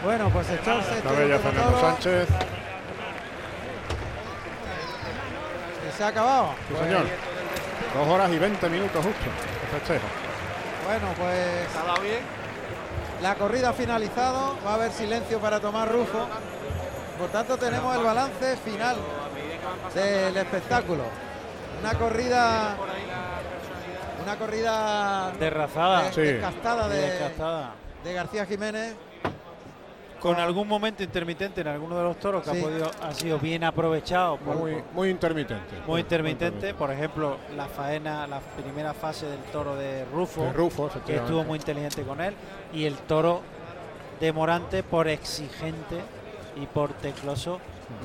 Bueno, pues se echó Fernando toro, Sánchez. y se ha acabado. Sí, Pues, señor. Dos horas y 20 minutos justo. festejo. Bueno, pues la corrida ha finalizado. Va a haber silencio para Tomás Rufo. Por tanto, tenemos el balance final del espectáculo. Una corrida. Una corrida Derrazada. de- Sí. descastada de García Jiménez. Con algún momento intermitente en alguno de los toros que Sí. ha, podido, ha sido bien aprovechado. por- Muy, muy intermitente. muy intermitente. Por ejemplo, la faena, la primera fase del toro de Rufo, De Rufo, que estuvo muy inteligente con él, y el toro de Morante por exigente y por tecloso,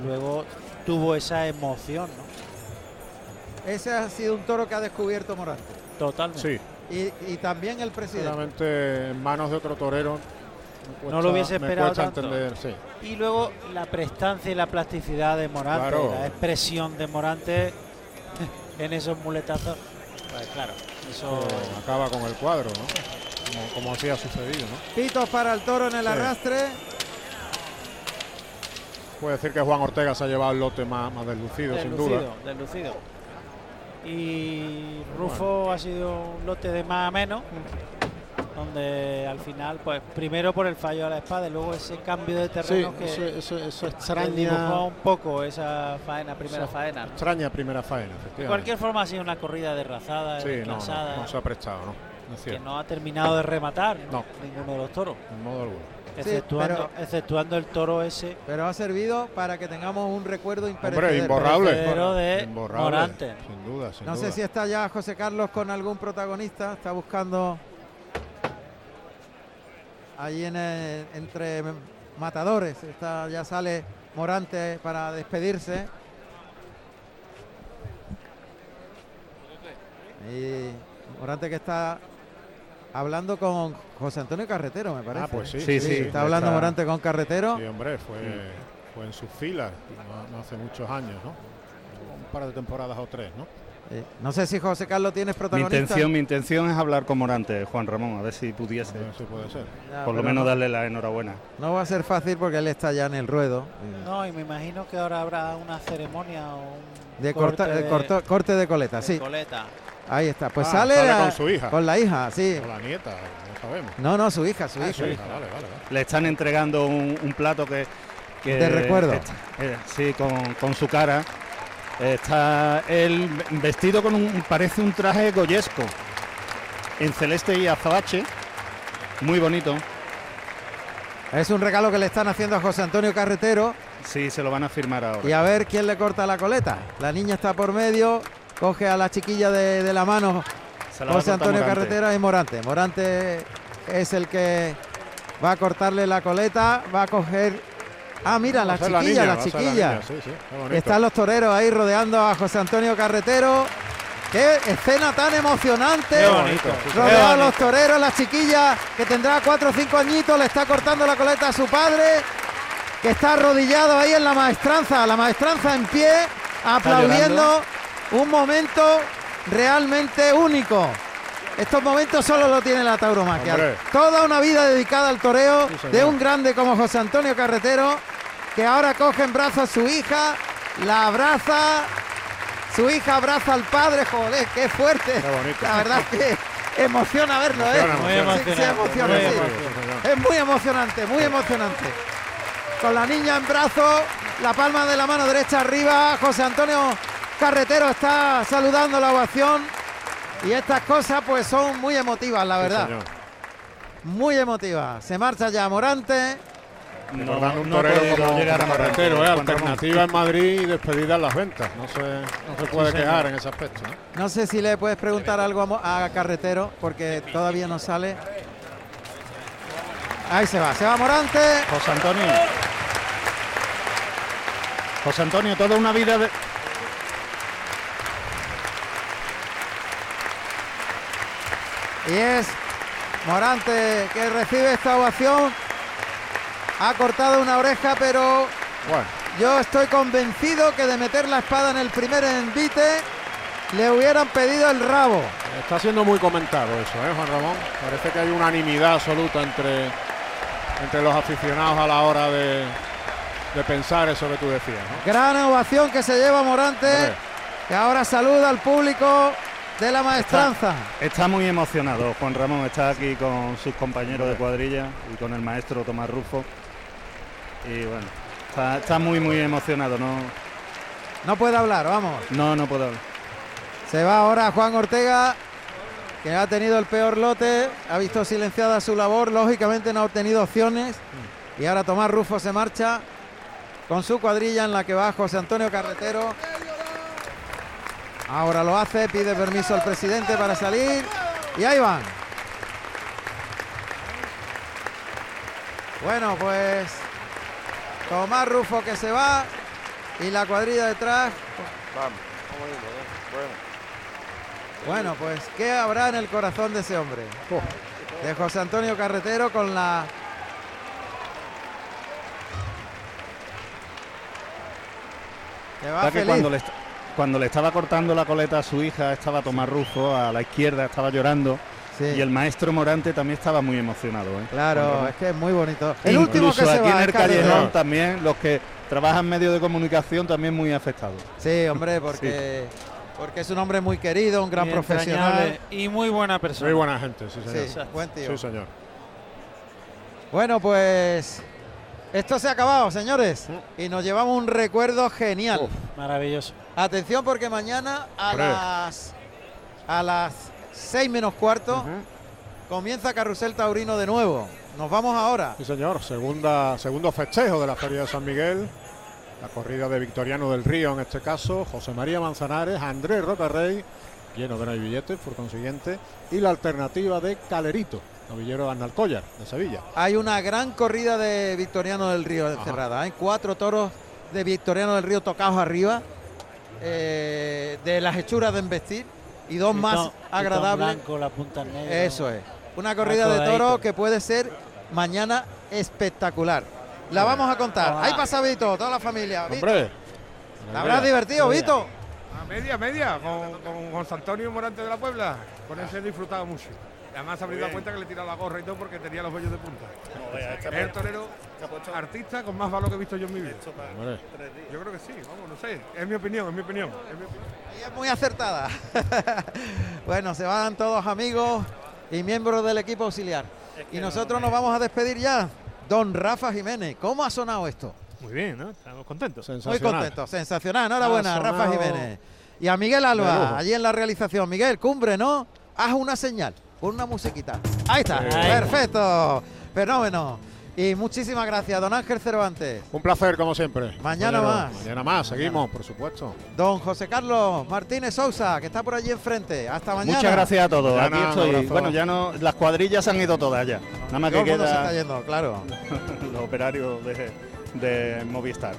luego tuvo esa emoción, ¿no? Ese ha sido un toro que ha descubierto Morante. Totalmente. Sí, Y, y también el presidente. realmente en manos de otro torero. No lo hubiese esperado tanto. entender, sí. Y luego la prestancia y la plasticidad de Morante, Claro. la expresión de Morante en esos muletazos. Pues claro, eso Eh, acaba con el cuadro, ¿no? Como, como así ha sucedido, ¿no? Pitos para el toro en el Sí. arrastre. Puede decir que Juan Ortega se ha llevado el lote más, más deslucido, sin duda. deslucido. Y Rufo ha sido un lote de más a menos, donde al final, pues primero por el fallo a la espada y luego ese cambio de Sí, terreno que eso, eso, eso extraña un poco esa faena, primera Esa- faena. extraña primera faena, De efectivamente. cualquier forma ha sido una corrida derrazada, Sí, no, no, no se ha prestado, ¿no? No es que no ha terminado de rematar No. ninguno de los toros, en modo alguno. exceptuando, exceptuando el toro ese Pero ha servido para que tengamos un recuerdo Hombre, imperecedero. imborrable. De Imborrable, Morante. Sin duda, sin No duda. sé si está ya José Carlos con algún protagonista. Está buscando allí en el- entre matadores. Está, ya sale Morante para despedirse. Y Morante que está hablando con José Antonio Carretero, me parece. Ah, pues sí, Sí, sí. Está hablando está- Morante con Carretero. Sí, hombre, fue, fue en sus filas no, no hace muchos años, ¿no? Un par de temporadas o tres, ¿no? Eh, no sé si José Carlos tienes Mi protagonista. intención, mi intención es hablar con Morante, Juan Ramón, a ver si pudiese, A ver si puede ser. Ya, por lo menos no- darle la enhorabuena. No va a ser fácil porque él está ya en el ruedo. No, y me imagino que ahora habrá una ceremonia o un De, corte corta- de corto- corte de coleta, de sí. coleta. Ahí está. Pues Ah, sale, sale la- con su hija. Con la hija, sí. O la nieta, no sabemos. No, no, su hija, su Ah, hija. su hija, vale, vale, vale. Le están entregando un, un plato que, que- De recuerdo. está- eh, sí, con, con su cara. Está él vestido con un, parece un traje goyesco, en celeste y azabache, muy bonito. Es un regalo que le están haciendo a José Antonio Carretero. Sí, se lo van a firmar ahora. Y a ver quién le corta la coleta. La niña está por medio, coge a la chiquilla de, de la mano la José Antonio Morante. Carretera y Morante. Morante es el que va a cortarle la coleta, va a coger... Ah, mira, la niña, la va a ser chiquilla. niña, sí, sí, bonito. Están los toreros ahí rodeando a José Antonio Carretero. ¡Qué escena tan emocionante! Qué bonito. Rodeado a los toreros, la chiquilla que tendrá cuatro o cinco añitos, le está cortando la coleta a su padre, que está arrodillado ahí en la maestranza, la maestranza en pie, aplaudiendo un momento realmente único. Estos momentos solo lo tiene la tauromaquia. Hombre. Toda una vida dedicada al toreo Sí, de un grande como José Antonio Carretero, que ahora coge en brazos a su hija, la abraza, su hija abraza al padre, joder, qué fuerte. Qué. La verdad es que emociona verlo, ¿eh? Muy emociona. Sí, sí, emocionante. emociona, muy sí. emocionante. Es muy emocionante, muy emocionante. Con la niña en brazos, la palma de la mano derecha arriba, José Antonio Carretero está saludando la ovación y estas cosas pues son muy emotivas, la verdad. Muy emotivas. Se marcha ya Morante Un no he torero podido como, llegar a como Morante, carretero, ¿eh? Alternativa en Madrid y despedida en las ventas. No se, no se puede señor. quejar en ese aspecto. ¿no? No sé si le puedes preguntar algo a a, Carretero, porque todavía no sale. Ahí se va, se va Morante. José Antonio. José Antonio, toda una vida de. Y es Morante que recibe esta ovación. Ha cortado una oreja, pero Bueno, yo estoy convencido que de meter la espada en el primer envite le hubieran pedido el rabo. está siendo muy comentado eso, ¿eh, Juan Ramón? Parece que hay unanimidad absoluta entre, entre los aficionados a la hora de, de pensar eso que tú decías. ¿no? Gran ovación que se lleva Morante, Hombre. que ahora saluda al público de la maestranza. Está muy emocionado. Juan Ramón está aquí con sus compañeros de cuadrilla y con el maestro Tomás Rufo. Y bueno, está, está muy, muy emocionado. No, No puede hablar, vamos. no, no puedo hablar. Se va ahora Juan Ortega, que ha tenido el peor lote, ha visto silenciada su labor, lógicamente no ha obtenido opciones. Y ahora Tomás Rufo se marcha con su cuadrilla en la que va José Antonio Carretero. Ahora lo hace, pide permiso al presidente para salir. Y ahí van. Bueno, pues Tomás Rufo que se va y la cuadrilla detrás. Bueno, pues ¿qué habrá en el corazón de ese hombre? De José Antonio Carretero con la... Que va cuando le, cuando le estaba cortando la coleta a su hija estaba Tomás Rufo, a la izquierda estaba llorando. Sí. Y el maestro Morante también estaba muy emocionado. ¿eh? Claro, es que es muy bonito. El último que Incluso se aquí va en el callejón también, los que trabajan en medios de comunicación también muy afectados. Sí, hombre, porque, porque es un hombre muy querido, un gran profesional. Y muy buena persona. Muy buena gente, sí, señor. Sí, buen tío. Sí, señor. Bueno, pues esto se ha acabado, señores. Y nos llevamos un recuerdo genial. Maravilloso. Atención porque mañana a Hombre. las a las 6 menos cuarto comienza Carrusel Taurino de nuevo. Nos vamos ahora. Sí, señor. Segunda, segundo festejo de la Feria de San Miguel. La corrida de Victoriano del Río, en este caso, José María Manzanares, Andrés Rocarrey, lleno que no hay billetes, por consiguiente, y la alternativa de Calerito, novillero de Arnalcollar, de Sevilla. Hay una gran corrida de Victoriano del Río cerrada. Hay cuatro toros de Victoriano del Río tocados arriba, eh, de las hechuras de embestir y dos más Pitón- agradables. blanco, la punta negra. Eso es. Una corrida de toros que puede ser mañana espectacular. La vamos a contar. Ojalá. Ahí pasa Vito, toda la familia. Vito, Hombre, ¿te habrás divertido. Vito? A media, media, con, con José Antonio Morante de la Puebla. Con ese he disfrutado mucho. Además, se habría dado cuenta que le he tirado la gorra y todo porque tenía los vellos de punta. Es el torero artista con más valor que he visto yo en mi vida. Yo creo que sí, vamos, no sé. Es mi opinión, es mi opinión. es mi opinión. Ahí es muy acertada. bueno, se van todos amigos y miembros del equipo auxiliar. Y nosotros nos vamos a despedir ya. Don Rafa Jiménez, ¿cómo ha sonado esto? Muy bien, ¿no? Estamos contentos. Muy Sensacional. contento, sensacional. Enhorabuena, Ha Rafa Jiménez. Y a Miguel Alba, allí en la realización. Miguel, cumbre, ¿no? Haz una señal, pon una musiquita. Ahí está, Sí. perfecto. Fenómeno. Y muchísimas gracias, don Ángel Cervantes. Un placer, como siempre. Mañana más. Mañana más, seguimos, por supuesto. Don José Carlos Martínez Sousa, que está por allí enfrente. Hasta mañana. Muchas gracias a todos. Aquí estoy. Bueno, ya no, las cuadrillas se han ido todas ya. Nada más Todo que el mundo se está queda yendo, claro. los operarios de, de Movistar.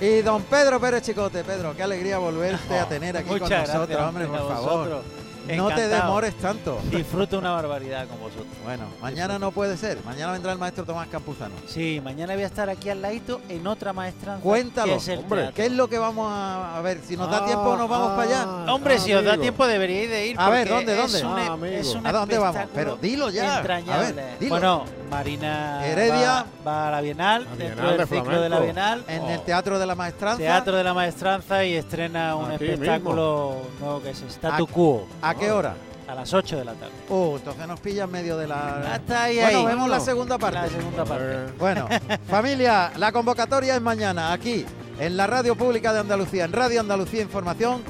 Y don Pedro Pérez Chicote, Pedro, qué alegría volverte a tener aquí con nosotros, gracias, hombre, por favor. No te demores tanto. Disfruto una barbaridad con vosotros. Bueno, mañana no puede ser. Mañana vendrá el maestro Tomás Campuzano. Sí, mañana voy a estar aquí al ladito en otra maestranza. Cuéntalo, que es el hombre. teatro. ¿Qué es lo que vamos a, a ver? Si nos da Ah, tiempo, nos vamos ah, para allá. Hombre, si os da tiempo deberíais de ir. A ver, ¿dónde, dónde? Es un, Ah, es amigo. un ¿A dónde vamos? Pero dilo ya. Entrañable. A ver, dilo. Bueno, Marina Heredia. va, va a la Bienal, La dentro Bienal del de ciclo de la. Bienal. En Oh. el Teatro de la Maestranza. Teatro de la Maestranza y estrena un Aquí espectáculo nuevo que es Statu ¿A- Quo ¿A qué hora? a las 8 de la tarde. Uh, entonces nos pilla en medio de la... Hasta ahí, Bueno, ahí. vemos la segunda parte. La segunda parte. Bueno, familia, la convocatoria es mañana aquí en la Radio Pública de Andalucía, en Radio Andalucía Información.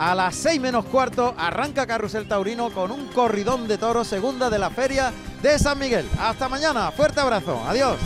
A las 6 menos cuarto arranca Carrusel Taurino con un corridón de toros segunda de la feria de San Miguel. Hasta mañana, fuerte abrazo, adiós.